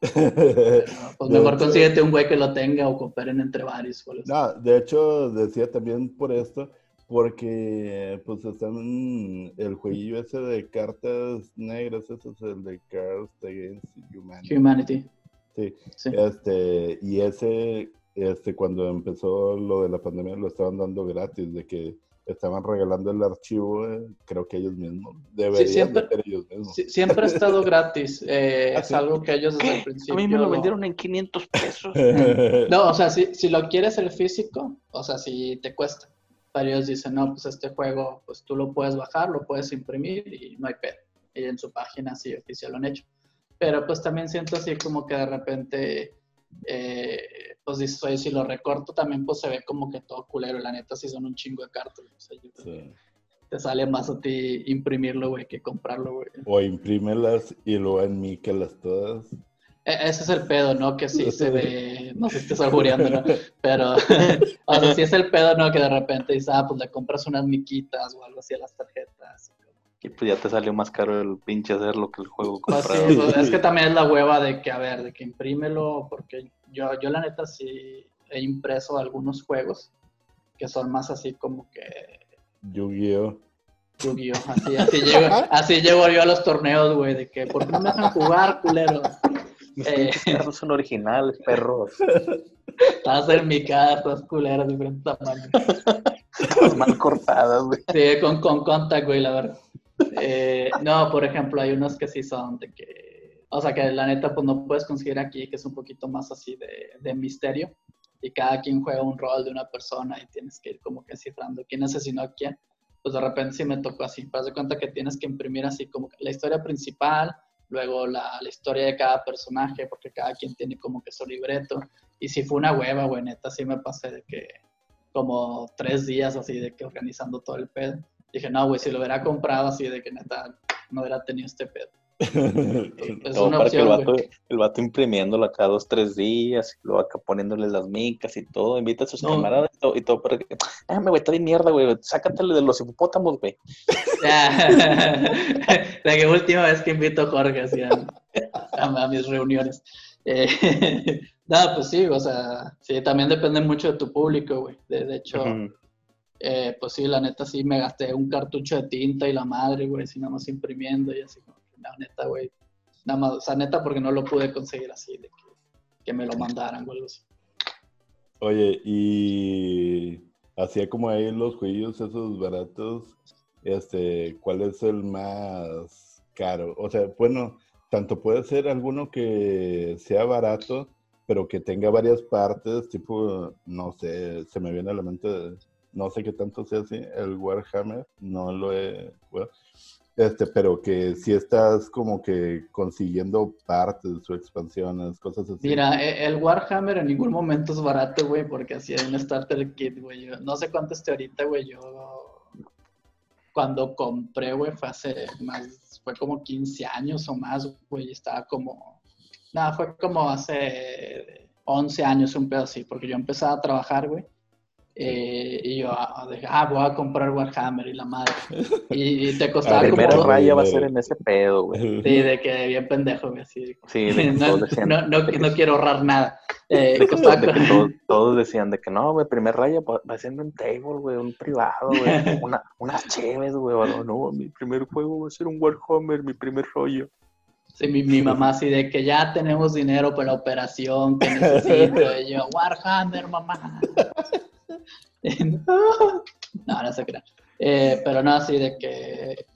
C: Pero, pues mejor
B: hecho-
C: consíguete un güey que lo tenga o cooperen entre varios.
B: No, de hecho, decía también por esto, porque pues están el jueguillo ese de cartas negras, ese es el de Cards Against Humanity.
C: Humanity.
B: Sí,
C: Sí.
B: este, y ese, este, cuando empezó lo de la pandemia, lo estaban dando gratis, de que estaban regalando el archivo, eh, creo que ellos mismos, deberían
C: siempre-
B: de ser ellos mismos.
C: Sí, siempre ha estado gratis. eh,
B: Ah,
C: es
B: sí.
C: algo que ellos desde el
A: ¿Qué?
C: principio.
A: A mí me lo
C: lo-
A: vendieron en 500 pesos.
C: No, o sea, si, si lo quieres el físico, o sea, si te cuesta. Pero ellos dicen, no, pues este juego, pues tú lo puedes bajar, lo puedes imprimir y no hay pedo. Y en su página sí oficial lo han hecho. Pero pues también siento así como que de repente, eh, pues si lo recorto también pues se ve como que todo culero. La neta sí son un chingo de. O sea,
B: Sí.
C: te sale más a ti imprimirlo, güey, que comprarlo, güey.
B: O imprímelas y luego enmíquelas todas.
C: E, ese es el pedo, ¿no? Que sí se ve, no sé si estás albureando, ¿no? Pero, o sea, sí es el pedo, ¿no? Que de repente dices, ah, pues le compras unas miquitas o algo así a las tarjetas.
A: Y pues ya te salió más caro el pinche hacerlo que el juego
C: pues comprado. sí, pues, es que también es la hueva de que, a ver, de que imprímelo, porque yo, yo la neta sí he impreso algunos juegos que son más así como que...
B: Yu-Gi-Oh!
C: Yu-Gi-Oh! Así, así, llego, así llego yo a los torneos, güey, de que, ¿por qué no me dejan jugar, culero?
A: Eh, son originales, perros.
C: Estás en mi casa, estás culeras de diferentes tamaños.
A: mal cortadas, güey.
C: Sí, con, con contact, güey, la verdad. Eh, no, por ejemplo, hay unos que sí son de que, o sea, que la neta, pues no puedes conseguir aquí, que es un poquito más así de, de misterio. Y cada quien juega un rol de una persona y tienes que ir como que cifrando quién asesinó a quién. Pues de repente sí me tocó así. Para de cuenta que tienes que imprimir así como la historia principal, luego la, la, historia de cada personaje, porque cada quien tiene como que su libreto. Y si fue una hueva, güey, neta, sí me pasé de que como tres días así de que organizando todo el pedo. Dije, no, güey, si lo hubiera comprado así de que neta no hubiera tenido este pedo.
A: es una para opción, que el vato, el vato imprimiéndolo cada dos, tres días, y luego acá poniéndole las micas y todo, invita a sus camaradas y todo, y todo para que, ah, me güey, está de mierda, güey, sácatele de los hipopótamos, güey.
C: La que última vez que invito a Jorge así a, a, mis reuniones. Eh, nada, pues sí, o sea, sí, también depende mucho de tu público, güey. De, de hecho, eh, pues sí, la neta sí me gasté un cartucho de tinta y la madre, güey, así nada más imprimiendo y así, la neta, güey. Nada más, o sea, neta, porque no lo pude conseguir así, de que, me lo mandaran o algo así.
B: Oye, y hacía como ahí los juegos esos baratos, este, ¿cuál es el más caro? O sea, bueno, tanto puede ser alguno que sea barato, pero que tenga varias partes, tipo, no sé, se me viene a la mente, no sé qué tanto sea así, el Warhammer, no lo he, este, pero que si estás como que consiguiendo partes su expansiones, cosas así.
C: Mira, e, el Warhammer en ningún momento es barato, güey, porque así hay un starter kit, güey. No sé cuánto esté ahorita, güey. Yo cuando compré, güey, fue hace más, fue como 15 años o más, güey. Estaba como, nada, fue como hace 11 años, un pedo así, porque yo empezaba a trabajar, güey. Eh, y yo ah, dije, ah, voy a comprar Warhammer y la madre. Y, te costaba
A: la primera raya va a ser en ese pedo, güey.
C: Sí, de que bien pendejo, güey, así.
A: Sí,
C: no, no, no, no, quiero ahorrar nada.
A: Eh, todos, decían de que no, güey, primer raya va siendo un table, güey, un privado, güey, una, unas chéves, güey, no, no, mi primer juego va a ser un Warhammer, mi primer rollo.
C: Sí, mi, mi, mamá así de que ya tenemos dinero para la operación que necesito. Y yo, Warhammer, mamá. no, no se crea. Eh, pero no, así de que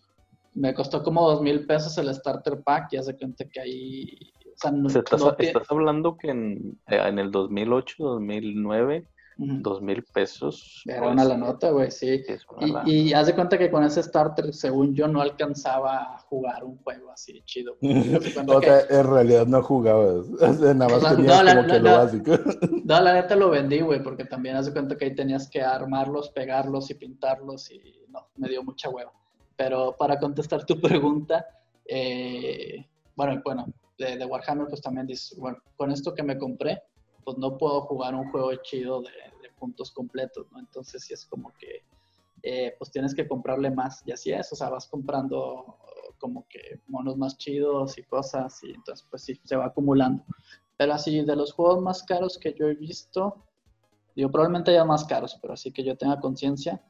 C: me costó como dos mil pesos el starter pack y hace cuenta que ahí... O sea, no,
A: estás, hablando que en, eh, en el 2008, 2009 dos mil pesos.
C: Era una la nota, güey, sí. y, y, haz de cuenta que con ese starter, según yo, no alcanzaba a jugar un juego así chido.
B: o sea, en realidad no jugabas. Nada más tenías no, como que lo básico.
C: No, la neta lo vendí, güey, porque también haz de cuenta que ahí tenías que armarlos, pegarlos y pintarlos y no, me dio mucha hueva. Pero para contestar tu pregunta, eh, bueno, bueno, de, de Warhammer, pues también dices, bueno, con esto que me compré, pues no puedo jugar un juego chido de, puntos completos, ¿no? Entonces sí es como que, eh, pues tienes que comprarle más, y así es, o sea, vas comprando como que monos más chidos y cosas, y entonces pues sí, se va acumulando. Pero así, de los juegos más caros que yo he visto, digo, probablemente haya más caros, pero así que yo tenga conciencia,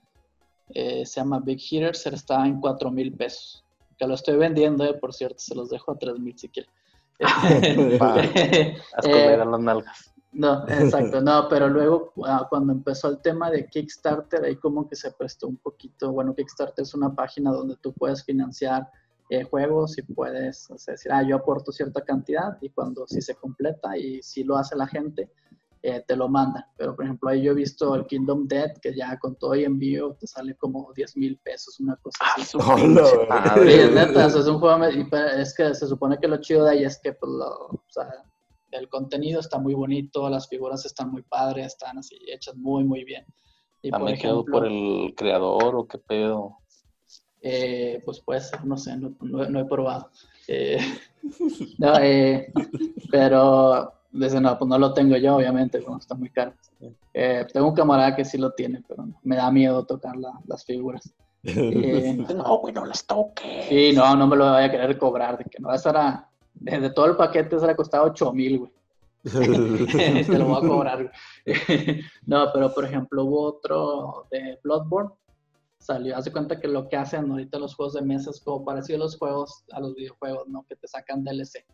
C: eh, se llama Big Hitters, está en 4 mil pesos. Que lo estoy vendiendo, eh, por cierto, se los dejo a 3 mil si quieren.
A: Haz eh, las nalgas.
C: No, exacto, no, pero luego ah, cuando empezó el tema de Kickstarter, ahí como que se prestó un poquito, bueno, Kickstarter es una página donde tú puedes financiar eh, juegos y puedes decir, ah, yo aporto cierta cantidad y cuando si se completa y si lo hace la gente, eh, te lo manda. Pero por ejemplo, ahí yo he visto el Kingdom Dead, que ya con todo y envío te sale como 10 mil pesos, una cosa así. Ah, es neta, es un juego, es que se supone que lo chido de ahí es que pues, lo, o sea, el contenido está muy bonito, las figuras están muy padres, están así hechas muy, muy bien.
A: Y ¿También por, por el creador o qué pedo?
C: eh, pues puede ser, no sé, no, he probado. Eh, no, eh, pero desde no, pues no lo tengo yo, obviamente, como está muy caro. tengo un camarada que sí lo tiene, pero me da miedo tocar las figuras. no, güey, no las toques. Sí, no, no me lo voy a querer cobrar, de que no, esa era, de, todo el paquete, esa le costaba 8 mil, güey. Te lo voy a cobrar. no, pero por ejemplo hubo otro de Bloodborne salió. Hace cuenta que lo que hacen ahorita los juegos de mesa es como parecido a los juegos, a los videojuegos, ¿no? Que te sacan DLC.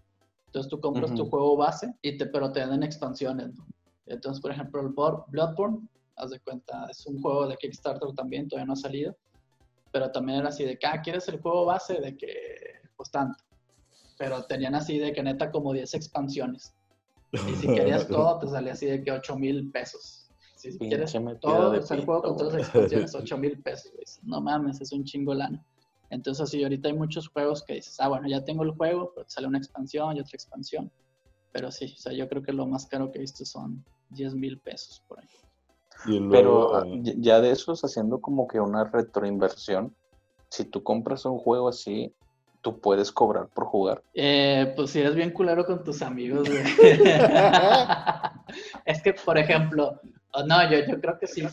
C: Entonces tú compras tu juego base, y te, pero te dan expansiones, ¿no? Entonces, por ejemplo, el Bloodborne, haz de cuenta, es un juego de Kickstarter también, todavía no ha salido. Pero también era así de que, ah, ¿quieres el juego base? De que, pues tanto. Pero tenían así de que neta como 10 expansiones. Y si querías todo, te salía así de que 8 mil pesos. Si quieres todo, el juego con todas las expansiones, 8 mil pesos. No mames, es un chingo lana. Entonces, así ahorita hay muchos juegos que dices, ah, bueno, ya tengo el juego, pero te sale una expansión y otra expansión. Pero sí, o sea, yo creo que lo más caro que he visto son 10 mil pesos por ahí.
A: pero ah, ya de esos, haciendo como que una retroinversión, si tú compras un juego así, tú puedes cobrar por jugar.
C: Eh, pues si eres bien culero con tus amigos, güey. es que, por ejemplo, no, yo, yo creo que sí.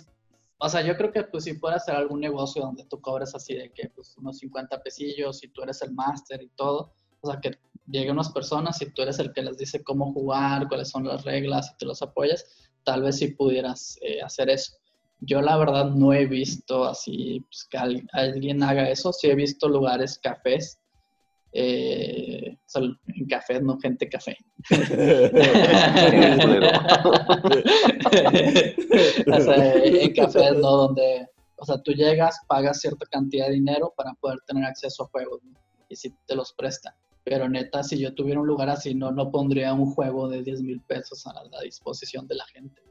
C: O sea, yo creo que pues si puedes hacer algún negocio donde tú cobres así de que pues unos 50 pesillos y tú eres el máster y todo. O sea, que lleguen unas personas y tú eres el que les dice cómo jugar, cuáles son las reglas y te los apoyas, tal vez sí pudieras eh, hacer eso. Yo la verdad no he visto así pues, que alguien haga eso. Sí he visto lugares, cafés, eh, en café, no gente café. en café no donde, o sea, tú llegas, pagas cierta cantidad de dinero para poder tener acceso a juegos y si te los prestan. Pero neta, si yo tuviera un lugar así, no, no pondría un juego de 10 mil pesos a la, disposición de la gente.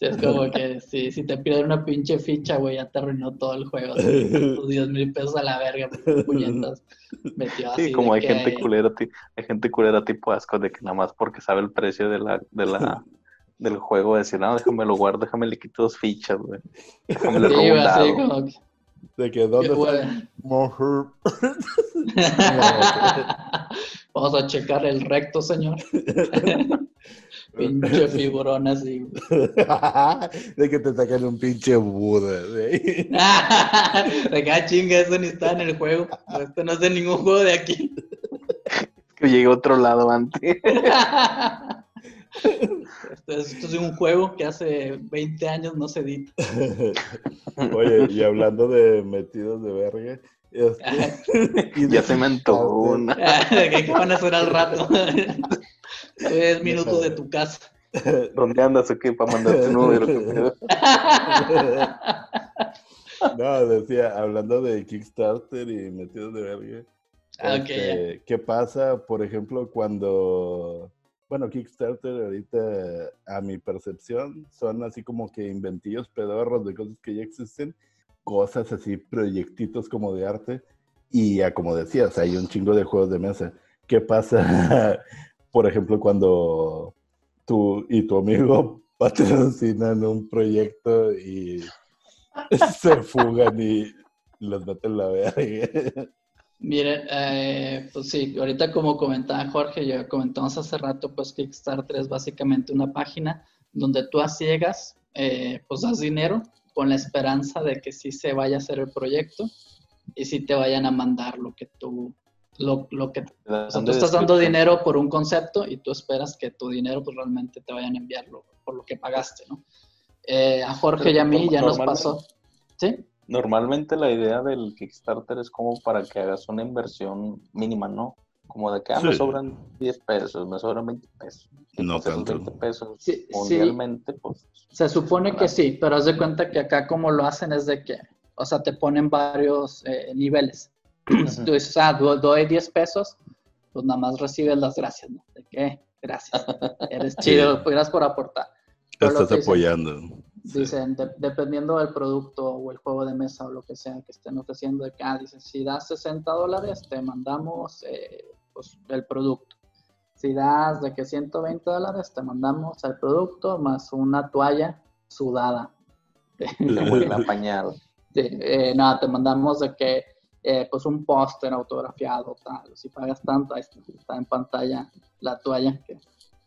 C: Es como que si, si te pierdes una pinche ficha, güey, ya te arruinó todo el juego. Tus 10 mil pesos a la verga, puñetas.
A: Metió así sí, como hay gente culera, hay gente culera tipo asco de que nada más porque sabe el precio de la, de la, del juego, decir, no, déjame lo guardo, déjame le quito dos fichas, güey. Déjame le robo un dado. Como que...
B: De que dónde está
C: Vamos a checar el recto, señor. Pinche figurón así.
B: de que te saquen un pinche Buda.
C: De que ah, chinga, eso ni está en el juego. Esto no es de ningún juego de aquí.
A: que llegué a otro lado antes.
C: Esto es, esto es, un juego que hace 20 años no se edita.
B: Oye, y hablando de metidos de verga,
A: este, ya se me antojó una.
C: ¿Qué van a hacer al rato? Es minutos de tu casa.
A: ¿Dónde andas o qué? Para mandarte un número.
B: no, decía, hablando de Kickstarter y metidos de verga. Ah, este, ¿Qué pasa, por ejemplo, cuando bueno, Kickstarter ahorita, a mi percepción, son así como que inventillos pedorros de cosas que ya existen, cosas así, proyectitos como de arte, y ya como decías, hay un chingo de juegos de mesa. ¿Qué pasa, por ejemplo, cuando tú y tu amigo patrocinan un proyecto y se fugan y los meten la verga?
C: Miren, eh, pues sí, ahorita como comentaba Jorge, ya comentamos hace rato, pues Kickstarter es básicamente una página donde tú a ciegas, eh, pues das dinero con la esperanza de que sí se vaya a hacer el proyecto y sí te vayan a mandar lo que tú, lo, lo que, o sea, tú estás dando dinero por un concepto y tú esperas que tu dinero pues realmente te vayan a enviarlo por lo que pagaste, ¿no? Eh, a Jorge y a mí ya nos pasó, ¿sí?
A: Normalmente la idea del Kickstarter es como para que hagas una inversión mínima, ¿no? Como de que ah, me sobran 10 pesos, me sobran 20 pesos.
B: No tanto.
A: 20 pesos mundialmente, pues.
C: Se supone que sí, pero haz de cuenta que acá como lo hacen es de que, o sea, te ponen varios eh, niveles. Tú dices, ah, doy 10 pesos, pues nada más recibes las gracias, ¿no? ¿De qué? Gracias. Eres chido, gracias por aportar.
B: Estás apoyando.
C: Dicen, dependiendo del producto o el juego de mesa o lo que sea que estén ofreciendo, de que, ah, dicen, si das 60 dólares, te mandamos eh, pues, el producto. Si das de que 120 dólares, te mandamos el producto más una toalla sudada.
A: La pañal.
C: Sí, eh, nada, te mandamos de que, eh, pues un póster autografiado, tal, si pagas tanto, ahí está, en pantalla la toalla, que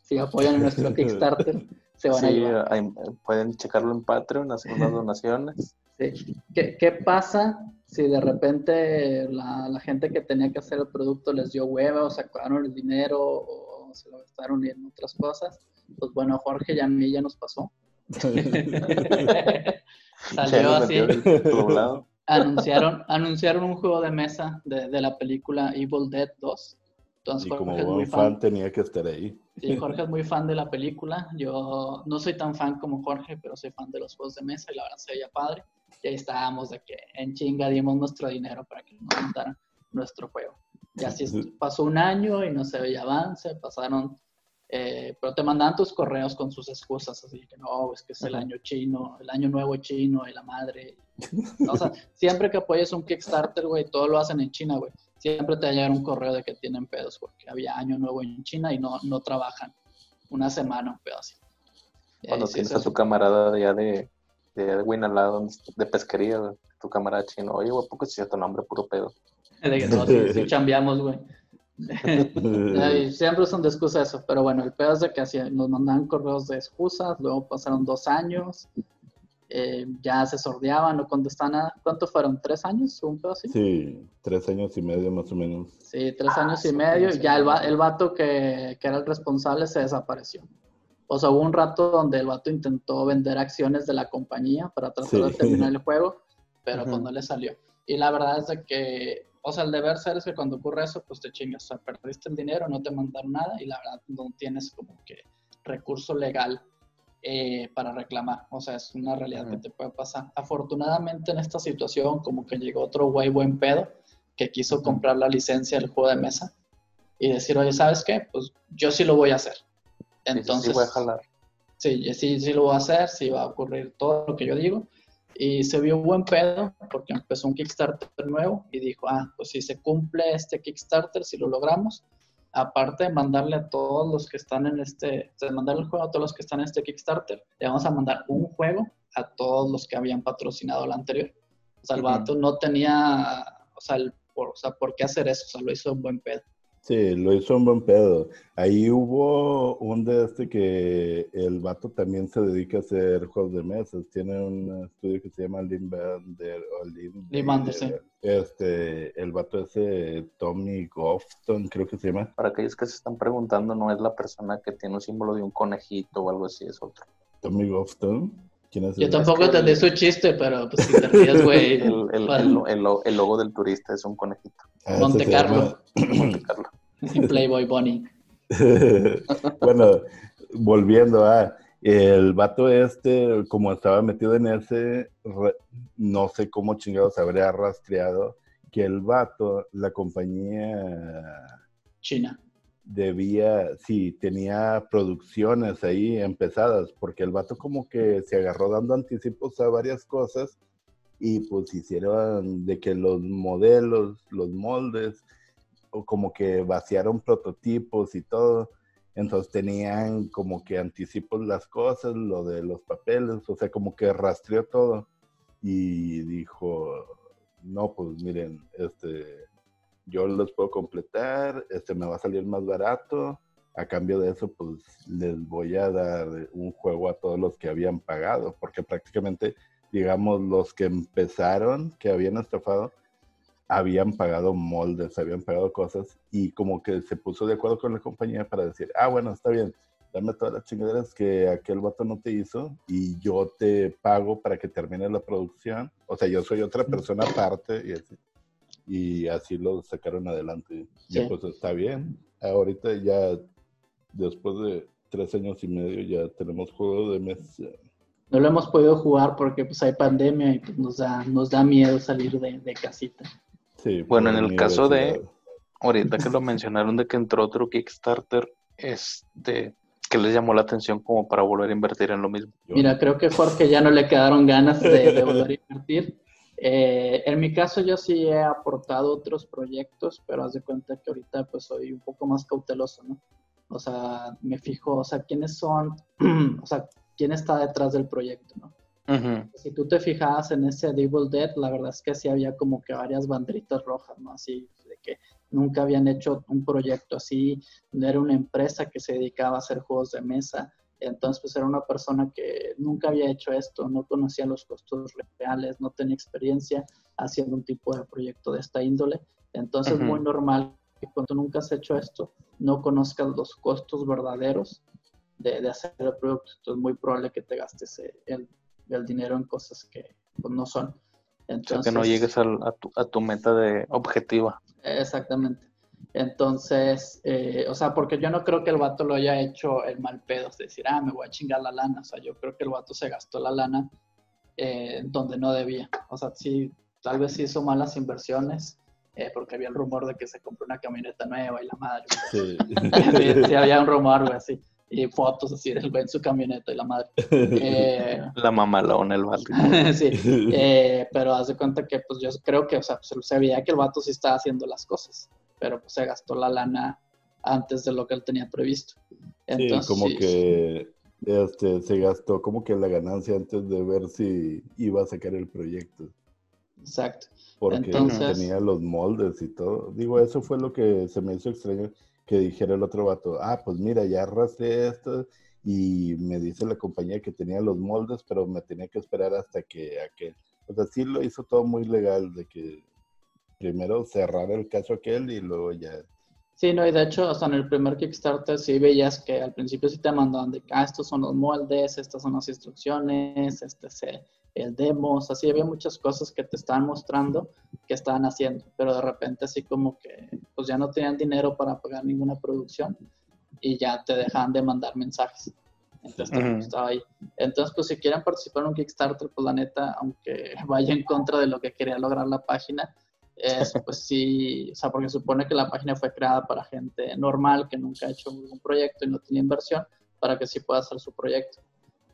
C: si apoyan nuestro Kickstarter, se van a
A: llevar. pueden checarlo en Patreon, hacer unas donaciones.
C: Sí. ¿Qué, ¿Qué, pasa si de repente la, la, gente que tenía que hacer el producto les dio hueva o sacaron el dinero o se lo gastaron en otras cosas? Pues bueno, Jorge y a mí ya nos pasó. Salió así. Anunciaron, anunciaron un juego de mesa de, de la película Evil Dead 2.
B: Entonces, y como buen fan, tenía que estar ahí.
C: Sí, Jorge es muy fan de la película. Yo no soy tan fan como Jorge, pero soy fan de los juegos de mesa y la verdad se veía padre. Y ahí estábamos de que en chinga dimos nuestro dinero para que nos montaran nuestro juego. Y así pasó un año y no se veía avance, pasaron eh, pero te mandan tus correos con sus excusas, así que no, es que es el año chino, el año nuevo chino y la madre. o sea, siempre que apoyes un Kickstarter, güey, todo lo hacen en China, güey. Siempre te va a llegar un correo de que tienen pedos, porque había año nuevo en China y no, no trabajan una semana, un pedo así.
A: Cuando tienes a tu camarada ya de, de lado de pesquería, tu camarada chino, oye, güey, ¿poco es tu nombre, puro pedo?
C: De que no, si, chambeamos, güey. Siempre son de excusa eso, pero bueno, el pedo es de que así, nos mandaban correos de excusas, luego pasaron dos años, eh, ya se sordeaban, no contestaban nada. ¿Cuánto fueron? ¿Tres años? ¿Un pedo así?
B: Sí, tres años y medio más o menos.
C: Sí, tres años y medio, y ya el, el vato que, que, era el responsable se desapareció. O sea, hubo un rato donde el vato intentó vender acciones de la compañía para tratar de terminar el juego, pero pues no le salió. Y la verdad es de que o sea, el deber ser es que cuando ocurre eso, pues te chingas. O sea, perdiste el dinero, no te mandaron nada y la verdad no tienes como que recurso legal eh, para reclamar. O sea, es una realidad que te puede pasar. Afortunadamente en esta situación, como que llegó otro güey buen pedo que quiso comprar la licencia del juego de mesa y decir, oye, ¿sabes qué? Pues yo sí lo voy a hacer. Entonces, sí,
A: voy a jalar.
C: Sí, sí, sí lo voy a hacer, sí va a ocurrir todo lo que yo digo. Y se vio un buen pedo porque empezó un Kickstarter nuevo y dijo, ah, pues si se cumple este Kickstarter, si lo logramos, aparte de mandarle a todos los que están en este, de mandarle el juego a todos los que están en este Kickstarter, le vamos a mandar un juego a todos los que habían patrocinado el anterior. O sea, el vato no tenía, o sea, por, o sea, por qué hacer eso, o sea, lo hizo un buen pedo.
B: Sí, lo hizo un buen pedo. Ahí hubo un de este que el vato también se dedica a hacer juegos de mesas. Tiene un estudio que se llama Limbander.
C: Limbander, sí.
B: Este, el vato ese Tommy Gofton, creo que se llama.
A: Para aquellos que se están preguntando, no es la persona que tiene un símbolo de un conejito o algo así, es otro.
B: Tommy Gofton.
C: ¿Quién es Yo tampoco entendí su chiste, pero pues si te ríes, güey.
A: el, el, el, logo del turista es un conejito.
C: Ah, Monte Carlo. Monte Carlo. Playboy Bunny.
B: bueno, volviendo a el vato este, como estaba metido en ese, no sé cómo chingados habría rastreado que el vato, la compañía
C: china,
B: debía, sí, tenía producciones ahí empezadas, porque el vato como que se agarró dando anticipos a varias cosas y pues hicieron de que los modelos, los moldes, o como que vaciaron prototipos y todo. Entonces tenían como que anticipos las cosas, lo de los papeles, o sea, como que rastreó todo y dijo, no, pues miren, este, yo los puedo completar, este me va a salir más barato, a cambio de eso, pues les voy a dar un juego a todos los que habían pagado, porque prácticamente, digamos, los que empezaron, que habían estafado, habían pagado moldes, habían pagado cosas y como que se puso de acuerdo con la compañía para decir, ah, bueno, está bien, dame todas las chingaderas que aquel vato no te hizo y yo te pago para que termine la producción. O sea, yo soy otra persona aparte y así, y así lo sacaron adelante. Y pues está bien. Ahorita ya, después de tres años y medio, ya tenemos juego de mesa.
C: No lo hemos podido jugar porque pues hay pandemia y pues, nos da, nos da miedo salir de, de casita
A: bueno, en el caso de, ahorita que lo mencionaron de que entró otro Kickstarter, este, que les llamó la atención como para volver a invertir en lo mismo?
C: Mira, creo que Jorge ya no le quedaron ganas de, volver a invertir. Eh, en mi caso yo sí he aportado otros proyectos, pero haz de cuenta que ahorita pues soy un poco más cauteloso, ¿no? O sea, me fijo, o sea, quiénes son, o sea, quién está detrás del proyecto, ¿no? Si tú te fijabas en ese Devil Dead, la verdad es que sí había como que varias banderitas rojas, ¿no? Así de que nunca habían hecho un proyecto así, no era una empresa que se dedicaba a hacer juegos de mesa. Entonces, pues era una persona que nunca había hecho esto, no conocía los costos reales, no tenía experiencia haciendo un tipo de proyecto de esta índole. Entonces, es muy normal que cuando nunca has hecho esto, no conozcas los costos verdaderos de, hacer el producto. Entonces, es muy probable que te gastes el, el dinero en cosas que pues, no son.
A: Entonces, que no llegues a, tu, a tu meta de objetiva.
C: Exactamente. Entonces, eh, o sea, porque yo no creo que el vato lo haya hecho el mal pedo, es decir, ah, me voy a chingar la lana. O sea, yo creo que el vato se gastó la lana eh, donde no debía. O sea, sí, tal vez hizo malas inversiones, eh, porque había el rumor de que se compró una camioneta nueva y la madre. Sí, sí, había un rumor, güey, así y fotos así del güey en su camioneta y la madre.
A: Eh, la mamalona, el vato.
C: sí, eh, pero haz de cuenta que pues yo creo que, o sea, pues, se veía que el vato sí estaba haciendo las cosas, pero pues se gastó la lana antes de lo que él tenía previsto.
B: Entonces, sí, como que este, se gastó como que la ganancia antes de ver si iba a sacar el proyecto.
C: Exacto.
B: Porque tenía los moldes y todo. Digo, eso fue lo que se me hizo extraño que dijera el otro vato, ah, pues mira, ya arrastré esto y me dice la compañía que tenía los moldes, pero me tenía que esperar hasta que aquel. O sea, sí lo hizo todo muy legal, de que primero cerrar el caso aquel y luego ya.
C: Sí, no, y de hecho, o sea, en el primer Kickstarter sí veías que al principio sí te mandaban de que, ah, estos son los moldes, estas son las instrucciones, este se el demos, así había muchas cosas que te estaban mostrando que estaban haciendo, pero de repente así como que pues ya no tenían dinero para pagar ninguna producción y ya te dejaban de mandar mensajes. Entonces, pues, estaba ahí. Entonces, pues si quieren participar en un Kickstarter, pues la neta, aunque vaya en contra de lo que quería lograr la página, es, pues sí, o sea, porque supone que la página fue creada para gente normal que nunca ha hecho un proyecto y no tiene inversión, para que sí pueda hacer su proyecto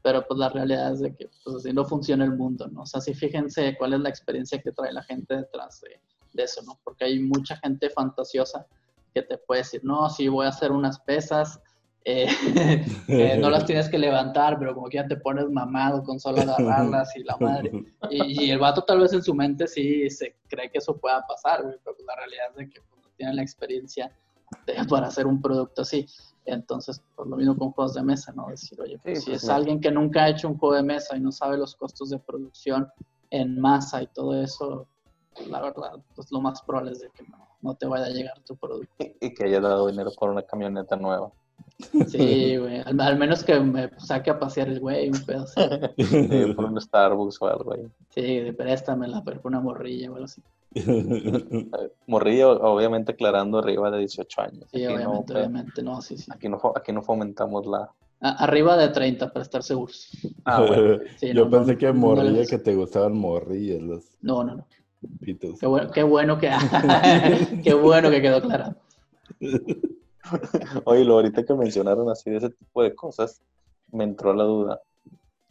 C: pero pues la realidad es de que pues así no funciona el mundo, ¿no? O sea, sí fíjense cuál es la experiencia que trae la gente detrás de, eso, ¿no? Porque hay mucha gente fantasiosa que te puede decir, no, sí, voy a hacer unas pesas, eh, no las tienes que levantar, pero como que ya te pones mamado con solo agarrarlas y la madre. Y, el vato tal vez en su mente sí se cree que eso pueda pasar, pero pues, la realidad es de que pues, no tiene la experiencia para hacer un producto así. Entonces, pues lo mismo con juegos de mesa, ¿no? Decir, oye, pues, si pues, es alguien que nunca ha hecho un juego de mesa y no sabe los costos de producción en masa y todo eso, la verdad, pues lo más probable es de que no, te vaya a llegar tu producto.
A: Y que haya dado dinero por una camioneta nueva.
C: Sí, güey. Al, menos que me saque a pasear el güey, un pedazo.
A: Sí, por un Starbucks o algo, güey.
C: Sí, préstamela, pero por una morrilla o algo así.
A: Morrillo, obviamente aclarando arriba de 18 años.
C: Sí, obviamente, no, obviamente, no, sí, sí.
A: Aquí no, aquí no fomentamos la...
C: arriba de 30, para estar seguros.
B: Ah, bueno. Yo pensé que morrilla que te gustaban morrillas. Los...
C: No, no, no. Qué bueno, qué bueno que, qué bueno que quedó claro.
A: Oye, lo ahorita que mencionaron así de ese tipo de cosas, me entró la duda.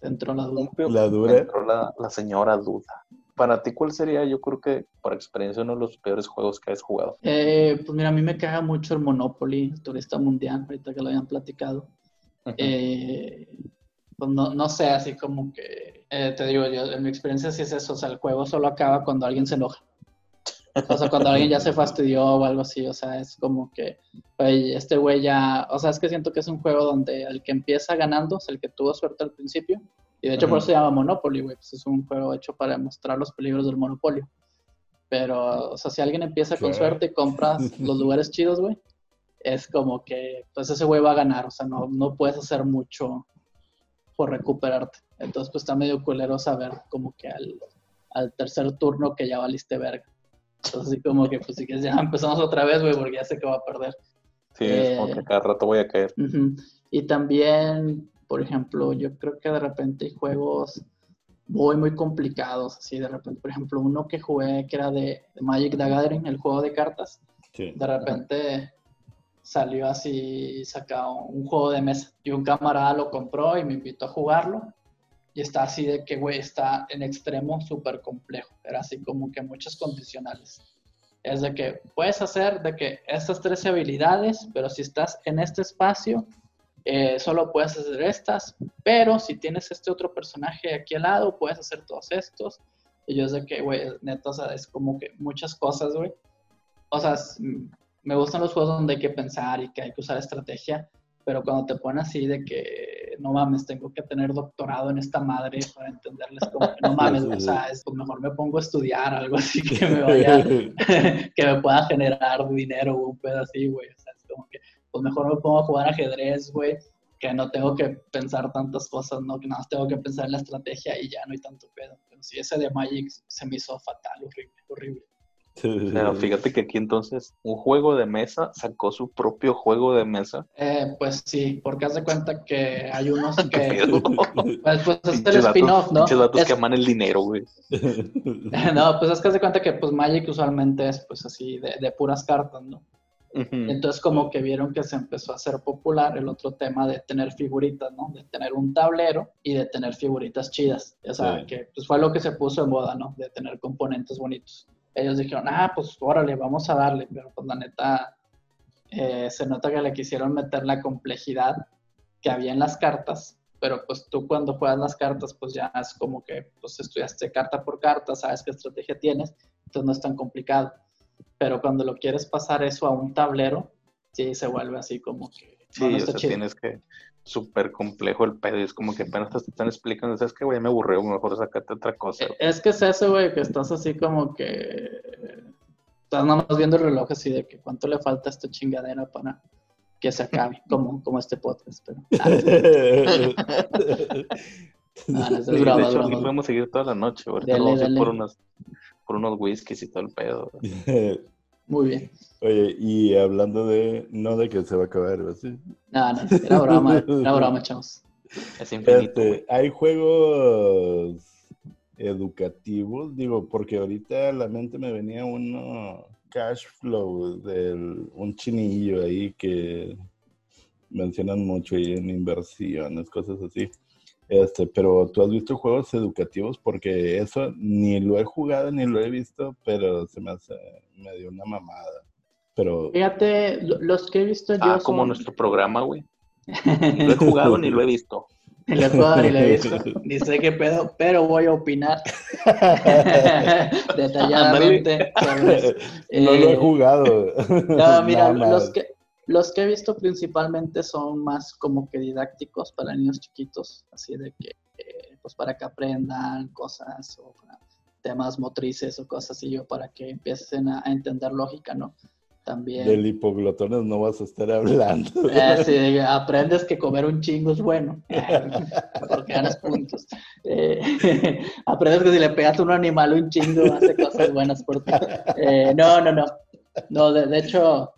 C: Entró la duda.
B: La duda.
A: Me entró la, la señora duda para ti, ¿cuál sería, yo creo que por experiencia, uno de los peores juegos que has jugado?
C: Eh, pues mira, a mí me caga mucho el Monopoly, el turista mundial, ahorita que lo habían platicado. Eh, pues no, no, sé, así como que, eh, te digo, yo, en mi experiencia sí es eso, o sea, el juego solo acaba cuando alguien se enoja. O sea, cuando alguien ya se fastidió o algo así, o sea, es como que, este güey ya, o sea, es que siento que es un juego donde el que empieza ganando es el que tuvo suerte al principio y de hecho por eso se llama Monopoly, güey. Pues es un juego hecho para demostrar los peligros del monopolio. Pero, o sea, si alguien empieza con suerte y compras los lugares chidos, güey, es como que, pues ese güey va a ganar. O sea, no, no puedes hacer mucho por recuperarte. Entonces, pues está medio culero saber como que al, al tercer turno que ya valiste verga. Entonces, así como que, pues si quieres, ya empezamos otra vez, güey, porque ya sé que va a perder.
A: Sí, es como que cada rato voy a caer.
C: Y también, por ejemplo, yo creo que de repente hay juegos muy, muy complicados, así de repente, por ejemplo, uno que jugué que era de, Magic the Gathering, el juego de cartas, de repente salió así, sacado un juego de mesa y un camarada lo compró y me invitó a jugarlo y está así de que, güey, está en extremo súper complejo, era así como que muchas condicionales. Es de que puedes hacer de que estas tres habilidades, pero si estás en este espacio, eh, solo puedes hacer estas, pero si tienes este otro personaje aquí al lado, puedes hacer todos estos. Y yo sé que, güey, neto, o sea, es como que muchas cosas, güey. O sea, me gustan los juegos donde hay que pensar y que hay que usar estrategia, pero cuando te ponen así de que, no mames, tengo que tener doctorado en esta madre para entenderles como que no mames, o sea, es, pues mejor me pongo a estudiar algo así que me vaya, que me pueda generar dinero o un pedo así, güey, o sea, es como que, pues mejor me pongo a jugar ajedrez, güey, que no tengo que pensar tantas cosas, ¿no? Que nada más tengo que pensar en la estrategia y ya no hay tanto pedo. Pero sí, ese de Magic se me hizo fatal, horrible, horrible.
A: Pero fíjate que aquí entonces un juego de mesa sacó su propio juego de mesa.
C: Eh, pues sí, porque haz de cuenta que hay unos que. pues, pues es el spin-off, ¿no?
A: Muchos datos que aman el dinero, güey.
C: no, pues es que haz de cuenta que pues Magic usualmente es pues así de, de puras cartas, ¿no? Entonces como que vieron que se empezó a hacer popular el otro tema de tener figuritas, ¿no? De tener un tablero y de tener figuritas chidas. O sea, que pues fue lo que se puso en moda, ¿no? De tener componentes bonitos ellos dijeron, ah, pues órale, vamos a darle, pero pues la neta, eh, se nota que le quisieron meter la complejidad que había en las cartas, pero pues tú cuando juegas las cartas, pues ya es como que pues estudiaste carta por carta, sabes qué estrategia tienes, entonces no es tan complicado. Pero cuando lo quieres pasar eso a un tablero, sí se vuelve así como que...
A: Sí, o sea, tienes que súper complejo el pedo. Y es como que apenas te están explicando, ¿sabes que güey? Me aburrió, mejor sacate otra cosa.
C: Es que es eso, güey, que estás así como que. Estás nada más viendo el reloj así de que cuánto le falta a esta chingadera para que se acabe, como, como este podcast. Pero,
A: ah, no, sí, broma, de hecho, podemos seguir toda la noche, ahorita vamos a ir por unos, por unos whiskies y todo el pedo.
C: Muy bien.
B: Oye, y hablando de, no de que se va a acabar, ¿sí?
C: No, no, era broma, era broma, chavos.
A: Es infinito.
B: Este, hay juegos educativos, digo, porque ahorita a la mente me venía uno, cash flow, de un chinillo ahí que mencionan mucho ahí en inversiones, cosas así. Este, pero tú has visto juegos educativos porque eso ni lo he jugado ni lo he visto, pero se me hace medio una mamada. Pero
C: fíjate, los que he visto yo
A: ah, como nuestro programa, güey. Lo he jugado ni lo he visto.
C: Ni lo he jugado ni lo he visto. Ni sé qué pedo, pero voy a opinar detalladamente
B: No lo he eh, jugado.
C: No, mira, los que los que he visto principalmente son más como que didácticos para niños chiquitos, así de que, eh, pues para que aprendan cosas o temas motrices o cosas así, yo para que empiecen a, entender lógica, ¿no? También.
B: Del hipoglotones no vas a estar hablando.
C: Eh, sí, aprendes que comer un chingo es bueno, porque ganas puntos. Eh, aprendes que si le pegas a un animal un chingo hace cosas buenas por ti. no, no, no. No, de hecho,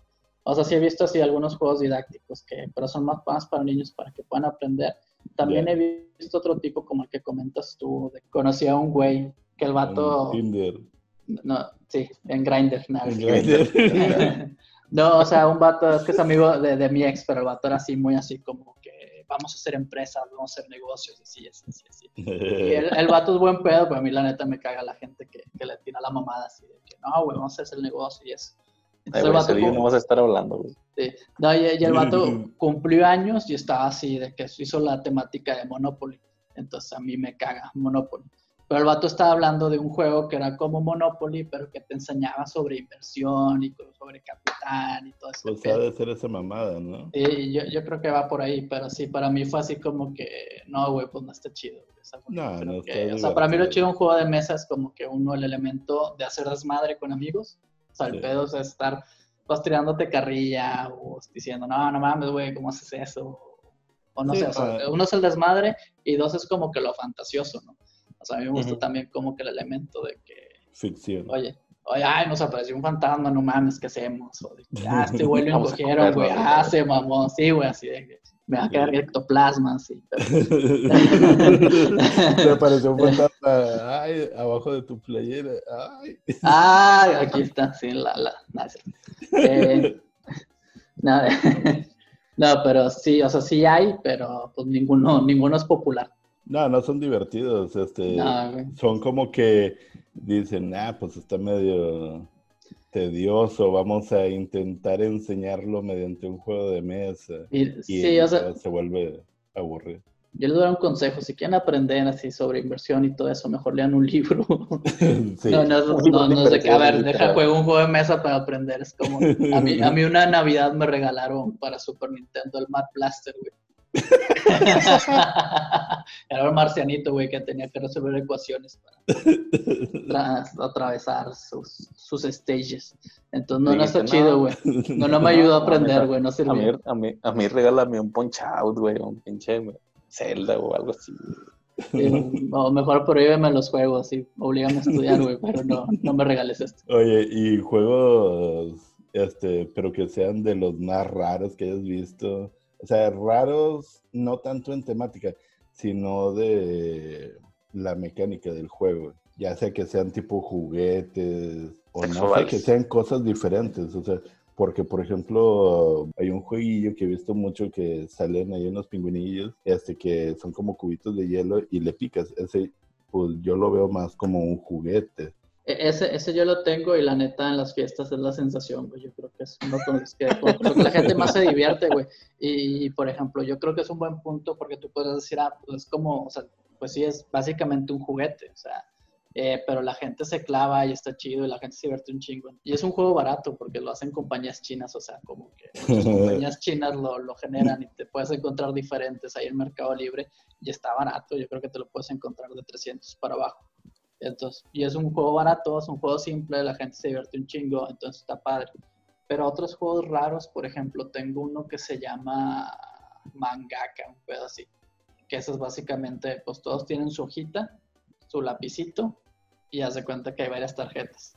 C: o sea, sí he visto así algunos juegos didácticos, que, pero son más, más para niños para que puedan aprender. También he visto otro tipo como el que comentas tú. De, conocí a un güey que el vato...
B: En Tinder.
C: No, sí, en Grindr. No, o sea, un vato, es que es amigo de, de, mi ex, pero el vato era así, muy así como que vamos a hacer empresas, vamos a hacer negocios, así, así, así. Y el, el, vato es buen pedo, pero a mí la neta me caga la gente que, que le tira la mamada así de que no, güey, vamos a hacer el negocio y eso.
A: Entonces, el vato, no vas a estar hablando, güey.
C: Sí. No, y, el vato cumplió años y estaba así, de que hizo la temática de Monopoly. Entonces a mí me caga Monopoly. Pero el vato estaba hablando de un juego que era como Monopoly, pero que te enseñaba sobre inversión y sobre capital y todo eso.
B: Pues ha de ser esa mamada, ¿no?
C: Sí, yo, yo creo que va por ahí, pero sí, para mí fue así como que, no, güey, pues no está chido.
B: no, no
C: O sea, para mí lo chido un juego de mesa es como que uno, el elemento de hacer desmadre con amigos, o sea, el pedo es estar pues tirándote carrilla o diciendo, no, no mames, güey, ¿cómo haces eso? O no sé, o sea, uno es el desmadre y dos es como que lo fantasioso, ¿no? O sea, a mí me gusta también como que el elemento de que...
B: Ficción.
C: Oye, oye, ay, nos apareció un fantasma, no mames, ¿qué hacemos? O de que, ah, este güey lo güey, ah, se mamó, sí, güey, así de que me va a quedar ectoplasma, sí.
B: Me apareció un fantasma, ay, abajo de tu playera, ay.
C: Ah, aquí está, sí, la, la, eh, no, no, pero sí, o sea, sí hay, pero pues ninguno, ninguno es popular.
B: No, no son divertidos, este, son como que dicen, ah, pues está medio tedioso, vamos a intentar enseñarlo mediante un juego de mesa.
C: Y, sí, o sea,
B: se vuelve aburrido.
C: Yo les doy un consejo, si quieren aprender así sobre inversión y todo eso, mejor lean un libro. No, no, no, no, sé qué, a ver, deja juego un juego de mesa para aprender. Es como, a mí, a mí una Navidad me regalaron para Super Nintendo el Mad Blaster, güey. Era un marcianito, güey, que tenía que resolver ecuaciones para atravesar sus, sus stages. Entonces, no, no está chido, güey. No, no me ayudó a aprender, güey, no sirvió.
A: A mí, a mí, a mí regálame un punch out, güey, un pinche Zelda o algo así.
C: o mejor prohíbeme los juegos y oblígame a estudiar, güey, pero no, no me regales esto.
B: Oye, y juegos, este, pero que sean de los más raros que hayas visto. O sea, raros no tanto en temática, sino de la mecánica del juego. Ya sea que sean tipo juguetes o no sé, que sean cosas diferentes. O sea, porque, por ejemplo, hay un jueguillo que he visto mucho que salen ahí unos pingüinillos, este, que son como cubitos de hielo y le picas. Ese, pues yo lo veo más como un juguete.
C: E, ese, ese yo lo tengo y la neta en las fiestas es la sensación, güey. Yo creo que es uno con los que, la gente más se divierte, güey. Y, por ejemplo, yo creo que es un buen punto porque tú puedes decir, ah, pues es como, o sea, pues sí, es básicamente un juguete. O sea, eh, pero la gente se clava y está chido y la gente se divierte un chingo. Y es un juego barato porque lo hacen compañías chinas, o sea, como que las compañías chinas lo, lo, generan y te puedes encontrar diferentes ahí en Mercado Libre y está barato, yo creo que te lo puedes encontrar de 300 para abajo. Entonces, y es un juego barato, es un juego simple, la gente se divierte un chingo, entonces está padre. Pero otros juegos raros, por ejemplo, tengo uno que se llama Mangaka, un pedo así, que eso es básicamente, pues todos tienen su hojita su lapicito y haz de cuenta que hay varias tarjetas.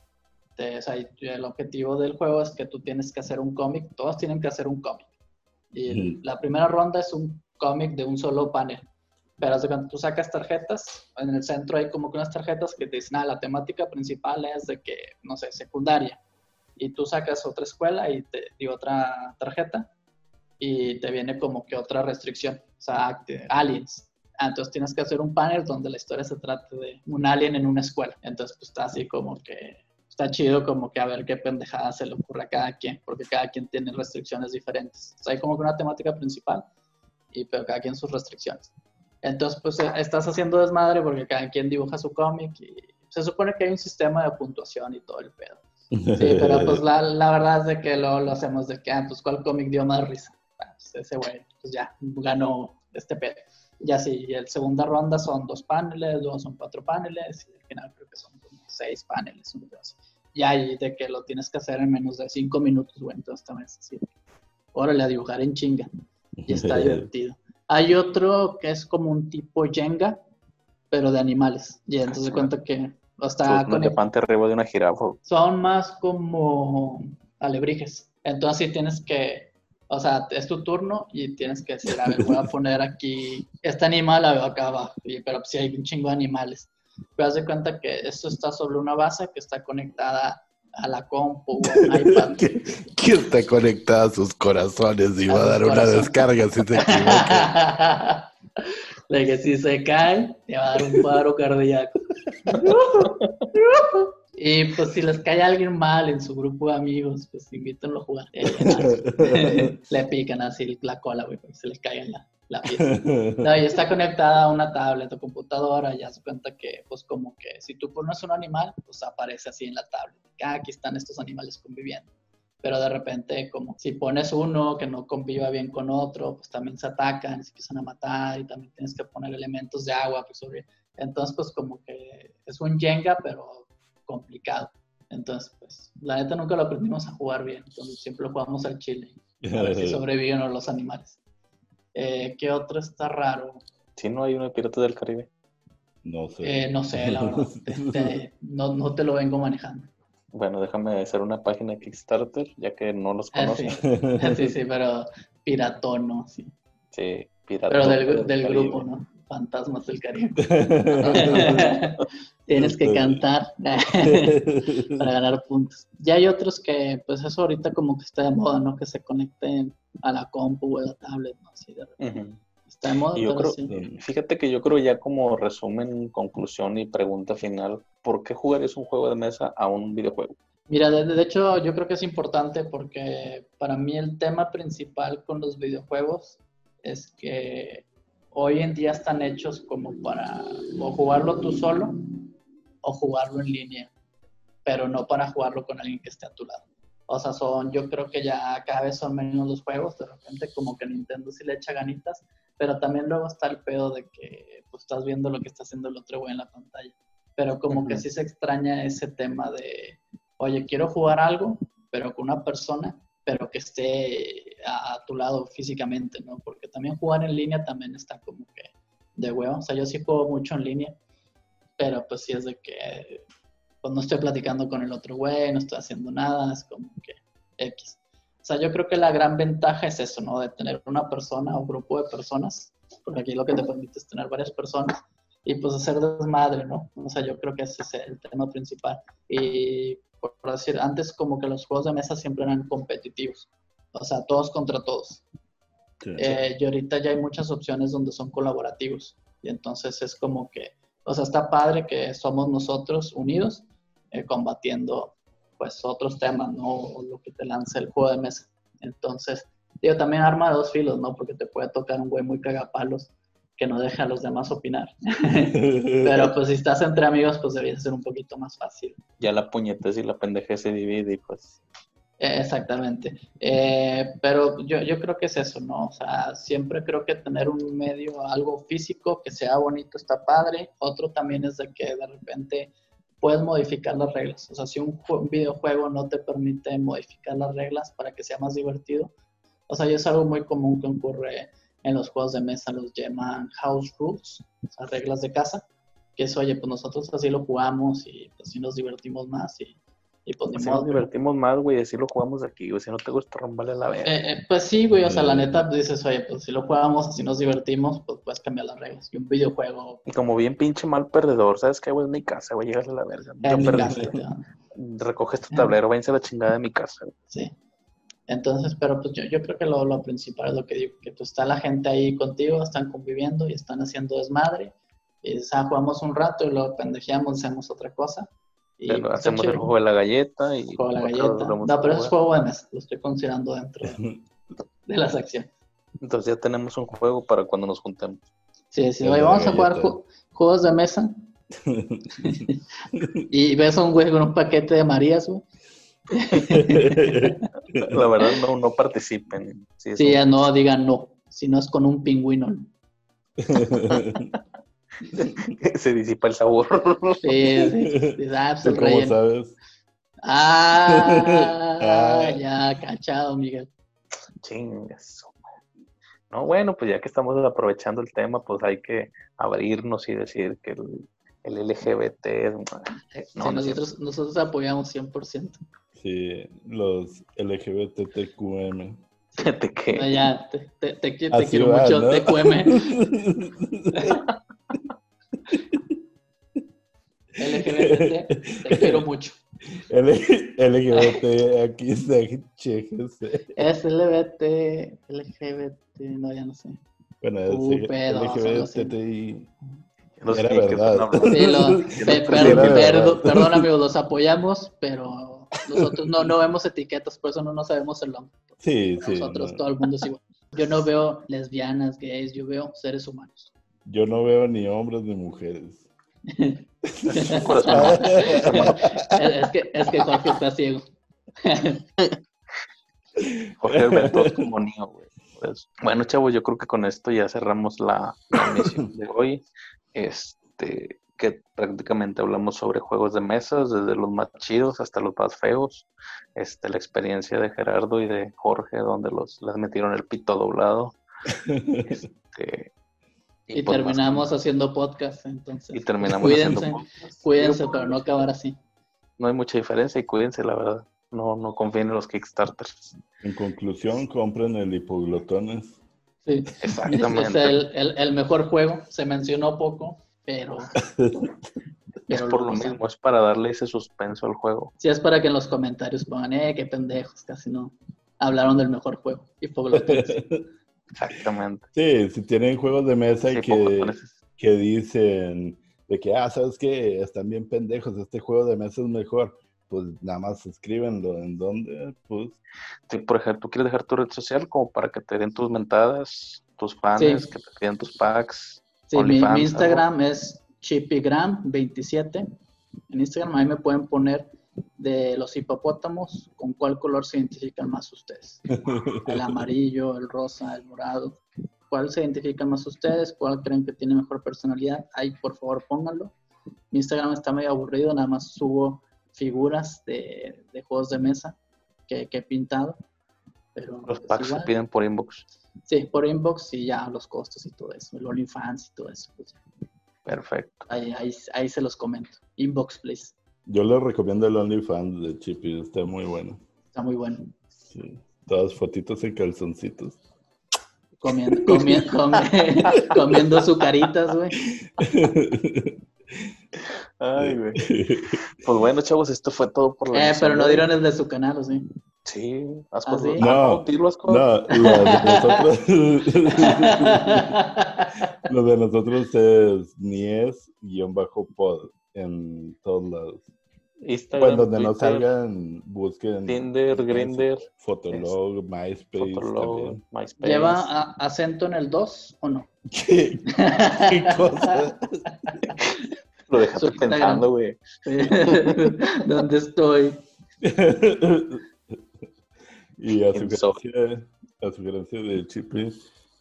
C: el objetivo del juego es que tú tienes que hacer un cómic, todos tienen que hacer un cómic. Y la primera ronda es un cómic de un solo panel. Pero cuando tú sacas tarjetas, en el centro hay como que unas tarjetas que te dicen, ah, la temática principal es de que, no sé, secundaria. Y tú sacas otra escuela y te di otra tarjeta y te viene como que otra restricción, o sea, aliens. Ah, entonces tienes que hacer un panel donde la historia se trate de un alien en una escuela. Entonces, pues está así como que está chido como que a ver qué pendejada se le ocurre a cada quien, porque cada quien tiene restricciones diferentes. O sea, hay como que una temática principal, y, pero cada quien sus restricciones. Entonces, pues eh, estás haciendo desmadre porque cada quien dibuja su cómic y se supone que hay un sistema de puntuación y todo el pedo. Sí, pero pues la, la verdad es de que lo, lo hacemos de que, ah, pues cuál cómic dio más risa. Ah, pues ese güey, pues ya, ganó este pedo. Y así, y el segunda ronda son dos paneles, luego son cuatro paneles, y al final creo que son como seis paneles. Y ahí de que lo tienes que hacer en menos de cinco minutos, bueno, entonces también es así. Órale, a dibujar en chinga. Y está divertido. Hay otro que es como un tipo Jenga, pero de animales. Y entonces cuenta que está
A: con elefante arriba de una jirafa.
C: Son más como alebrijes. Entonces sí tienes que o sea, es tu turno y tienes que decir, a ver, voy a poner aquí, este animal la veo acá abajo, pero si hay un chingo de animales. Pero haz de cuenta que esto está sobre una base que está conectada a la compu o a un iPad.
B: que, está conectada a sus corazones y va a dar una descarga si se equivoca.
C: De que si se cae, te va a dar un paro cardíaco. Y pues si les cae alguien mal en su grupo de amigos, pues invítenlo a jugar. le pican así la cola, güey, porque se les caiga la, la pieza. No, y está conectada a una tablet o computadora, ya se cuenta que, pues como que si tú pones un animal, pues aparece así en la tablet. Ah, aquí están estos animales conviviendo. Pero de repente, como si pones uno que no conviva bien con otro, pues también se atacan, se empiezan a matar y también tienes que poner elementos de agua. Pues, sobre... Entonces, pues como que es un Jenga, pero complicado. Entonces, pues, la neta nunca lo aprendimos a jugar bien. Entonces, siempre lo jugamos al chile. A ver si sobreviven los animales. Eh, ¿Qué otro está raro?
A: Si no hay uno de Piratas del Caribe.
B: No sé.
C: Eh, no sé, la verdad. Este, no, no, te lo vengo manejando.
A: Bueno, déjame hacer una página de Kickstarter, ya que no los
C: ah,
A: conozco.
C: sí. sí, pero piratón, ¿no? Sí,
A: sí piratón.
C: Pero del, del grupo, ¿no? Fantasmas del Caribe. Tienes que cantar para ganar puntos. Ya hay otros que, pues eso ahorita como que está de moda, ¿no? Que se conecten a la compu o a la tablet, ¿no? Así de Está de moda,
A: pero sí. Fíjate que yo creo ya como resumen, conclusión y pregunta final, ¿por qué jugarías un juego de mesa a un videojuego?
C: Mira, de, de, hecho yo creo que es importante porque para mí el tema principal con los videojuegos es que hoy en día están hechos como para o jugarlo tú solo o jugarlo en línea, pero no para jugarlo con alguien que esté a tu lado. O sea, son, yo creo que ya cada vez son menos los juegos, de repente como que Nintendo sí le echa ganitas, pero también luego está el pedo de que pues, estás viendo lo que está haciendo el otro güey en la pantalla. Pero como que sí se extraña ese tema de, oye, quiero jugar algo, pero con una persona, pero que esté a, tu lado físicamente, ¿no? Porque también jugar en línea también está como que de huevo. O sea, yo sí juego mucho en línea, pero pues sí es de que pues no estoy platicando con el otro güey, no estoy haciendo nada, es como que X. O sea, yo creo que la gran ventaja es eso, ¿no? De tener una persona o grupo de personas, porque aquí lo que te permite es tener varias personas y pues hacer desmadre, ¿no? O sea, yo creo que ese es el tema principal. Y por decir, antes como que los juegos de mesa siempre eran competitivos, o sea, todos contra todos. Sí, eh, y ahorita ya hay muchas opciones donde son colaborativos. Y entonces es como que, o sea, está padre que somos nosotros unidos, eh, combatiendo pues otros temas, ¿no? O lo que te lanza el juego de mesa. Entonces, digo, también arma de dos filos, ¿no? Porque te puede tocar un güey muy cagapalos que no deja a los demás opinar. Pero pues si estás entre amigos, pues debería ser un poquito más fácil.
A: Ya la puñetez y la pendeje se divide y pues...
C: Exactamente. Eh, pero yo, yo creo que es eso, ¿no? O sea, siempre creo que tener un medio, algo físico que sea bonito está padre. Otro también es de que de repente puedes modificar las reglas. O sea, si un, un videojuego no te permite modificar las reglas para que sea más divertido, o sea, y es algo muy común que ocurre en los juegos de mesa, los llaman house rules, o sea, reglas de casa, que es, oye, pues nosotros así lo jugamos y pues así nos divertimos más y, y pues
A: ni así modo, nos divertimos más, güey, así lo jugamos aquí, güey, si no te gusta romperle la verga.
C: Eh, eh, pues sí, güey, o sea, la neta pues, dices, oye, pues si lo jugamos, así nos divertimos, pues puedes cambiar las reglas. Y un videojuego...
A: Y como bien pinche mal perdedor, ¿sabes qué, güey? Es mi casa, güey, llegas a la verga. Yo perdí. Recoges tu tablero, váyanse a la chingada de mi casa. güey.
C: Sí. Entonces, pero pues yo, yo creo que lo, lo, principal es lo que digo, que pues está la gente ahí contigo, están conviviendo y están haciendo desmadre. Y o sea, jugamos un rato y luego pendejeamos, hacemos otra cosa. Y
A: Pero
C: pues,
A: hacemos el juego de la galleta y...
C: Juego de la galleta. No,
A: a
C: pero eso es juego de mesa, lo estoy considerando dentro de, de las acciones.
A: Entonces ya tenemos un juego para cuando nos juntemos.
C: Sí, sí, oye, vamos a jugar ju- juegos de mesa y ves a un güey con un paquete de Marías, güey.
A: La verdad no, no participen. Sí,
C: Sí, ya no digan no, si no es con un pingüino. ¿no?
A: se disipa el sabor.
C: Sí, sí. Dices, ah, pues el
B: ¿Cómo
C: relleno.
B: sabes?
C: Ah,
B: Ah.
C: ya, cachado, Miguel.
A: Chingas. No, bueno, pues ya que estamos aprovechando el tema, pues hay que abrirnos y decir que el, el LGBT es... No,
C: Sí,
A: no es
C: nosotros, nosotros apoyamos 100%.
B: Sí, los LGBTQM.
C: No,
A: que
C: ya, te, te, te, te quiero
B: va,
C: mucho,
B: ¿no?
C: TQM. LGBT, te quiero mucho.
B: L- LGBT, aquí se HGC.
C: Es LGBT, LGBT, no, ya no sé.
B: Bueno, es LGBTI.
A: no sé
B: Era
A: no
B: verdad.
C: perdón, amigos, los apoyamos, pero nosotros no, no vemos etiquetas, por eso no nos sabemos el nombre.
B: Sí, sí.
C: Nosotros,
B: no.
C: todo el mundo es igual. Yo no veo lesbianas, gays, yo veo seres humanos.
B: Yo no veo ni hombres ni mujeres.
C: Es, que, es que Jorge está ciego.
A: Jorge Alberto es como niño, güey. Pues, bueno, chavos, yo creo que con esto ya cerramos la, la emisión de hoy. Este, que prácticamente hablamos sobre juegos de mesas, desde los más chidos hasta los más feos. Este, la experiencia de Gerardo y de Jorge, donde los les metieron el pito doblado. Este,
C: Y
A: pues, más-
C: terminamos haciendo podcast, entonces.
A: y terminamos
C: cuídense,
A: haciendo podcast.
C: cuídense para no acabar así.
A: No hay mucha diferencia y cuídense, la verdad. No, no confíen en los Kickstarters.
B: En conclusión, compren el hipoglotones.
C: Sí. Es,
A: Exactamente.
C: el, el- el mejor juego, se mencionó poco, pero...
A: es por lo mismo, es para darle ese suspenso al juego.
C: Sí, es para que en los comentarios pongan, eh, qué pendejos, casi no hablaron del mejor juego. Y.
A: Exactamente.
B: Sí, si tienen juegos de mesa y
A: Sí,
B: que, que dicen de que, ah, ¿sabes qué? Están bien pendejos, este juego de mesa es mejor. pues nada más escríbenlo. ¿En dónde? Pues.
A: Sí, por ejemplo, ¿tú quieres dejar tu red social como para que te den tus mentadas, tus fans,
C: Sí.
A: que te piden tus packs?
C: Sí, mi, Instagram es chipigram27. En Instagram ahí me pueden poner de los hipopótamos con cuál color se identifican más ustedes. El amarillo, el rosa, el morado. ¿Cuál se identifican más ustedes? ¿Cuál creen que tiene mejor personalidad? Ahí por favor pónganlo. Mi Instagram está medio aburrido, nada más subo figuras de, de juegos de mesa que, que he pintado. Pero
A: Los packs se piden por inbox.
C: Sí, por inbox y ya los costos y todo eso. El OnlyFans y todo eso. pues.
A: Perfecto.
C: Ahí, ahí, ahí se los comento. Inbox, please.
B: Yo les recomiendo el OnlyFans de Chippy, está muy bueno.
C: Está muy bueno.
B: Sí. Todas fotitos en calzoncitos.
C: Comiendo, comi- comi- comiendo azucaritas, güey.
A: Ay, güey. Pues bueno, chavos, esto fue todo por la
C: Eh, pero no dieron el de su canal, ¿o sí?
A: Sí, Asco.
C: ¿Ah, sí?
A: Ah,
B: No.
A: no, Asco.
B: No, lo de nosotros, lo de nosotros es Nies-pod en todos lados.
A: Instagram,
B: Bueno, donde no salgan, busquen
A: Tinder, Grindr,
B: Fotolog, MySpace
A: Fotolog,
B: también.
A: MySpace.
C: ¿Lleva a- acento en el 2 o no?
B: ¿Qué, qué cosa?
A: Lo dejaste pensando, güey.
C: ¿Dónde estoy?
B: y a
A: En
B: sugerencia, a sugerencia de Chippy,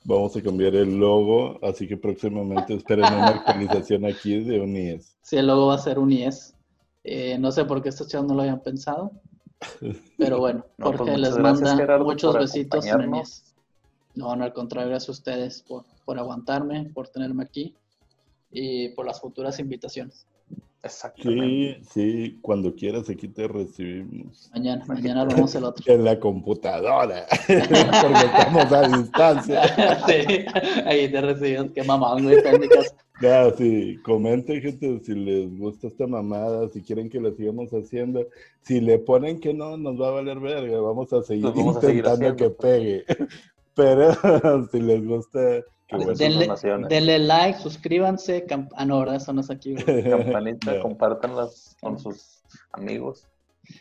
B: vamos a cambiar el logo, así que próximamente esperen una actualización aquí de un IES.
C: Si el logo va a ser un IES. Eh, no sé por qué estos chavos no lo habían pensado. Pero bueno,
A: No, pues muchas
C: les manda
A: Gerardo,
C: muchos besitos en el. IES. No, no, al contrario, gracias a ustedes por, por aguantarme, por tenerme aquí y por las futuras invitaciones.
A: Exactamente.
B: Sí, sí, cuando quieras aquí te recibimos.
C: Mañana, mañana vamos el otro.
B: En la computadora, porque estamos a distancia.
C: sí, ahí te recibimos. Qué mamón, güey, en mi casa.
B: Ya, sí, comenten, gente, si les gusta esta mamada, si quieren que la sigamos haciendo. Si le ponen que no, nos va a valer verga. Vamos a seguir
A: vamos a seguir
B: intentando que pegue. Pero si les gusta,
A: Denle-
C: like, suscríbanse. ah, no, ¿verdad? Eso no es aquí.
A: Campanita,
B: No.
A: compártanlas con sus amigos.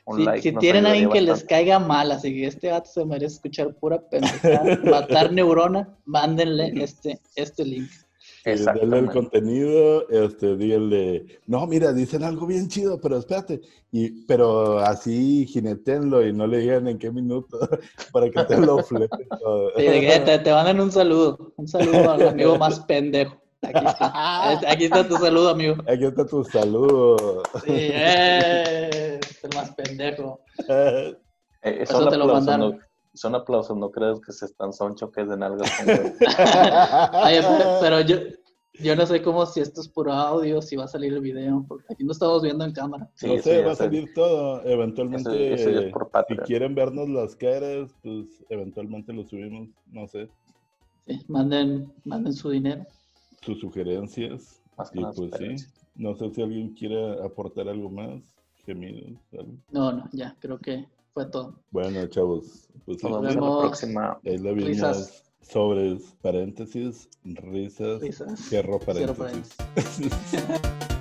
A: Un
C: Si,
A: like
C: si
A: nos
C: tienen alguien que les caiga mal, así que este gato se merece escuchar pura pendejada, matar neurona, mándenle este, este link.
B: Sí, denle el contenido, este, díganle, no, mira, dicen algo bien chido, pero espérate, y, pero así jinetenlo y no le digan en qué minuto para que te lo fleten.
C: Sí, que te, te mandan un saludo, un saludo al amigo más pendejo. Aquí está, aquí está tu saludo, amigo.
B: Aquí está tu saludo.
C: Sí, eh, es el más pendejo.
A: Eh,
C: Eso
A: son,
C: te lo mandaron.
A: Son aplausos, no creas que se están, son choques de nalgas.
C: Oye, pero, yo, yo no sé cómo si esto es puro audio, si va a salir el video, porque aquí no estamos viendo en cámara.
A: Sí,
B: no sé, va a
A: sé.
B: salir todo. Eventualmente,
A: Eso- eso ya es por
B: si quieren vernos las caras, pues eventualmente lo subimos, no sé,
C: Sí, manden, manden su dinero.
B: sus sugerencias.
A: Más que
B: Y pues sí, no sé si alguien quiere aportar algo más, gemidos.
C: No, no, ya, creo que fue todo.
B: Bueno, chavos, pues
A: Nos vemos en la próxima.
B: ahí la vimos.
C: Risas.
B: Sobres, paréntesis, risas,
C: Risas.
B: cierro
C: Cierro
B: paréntesis.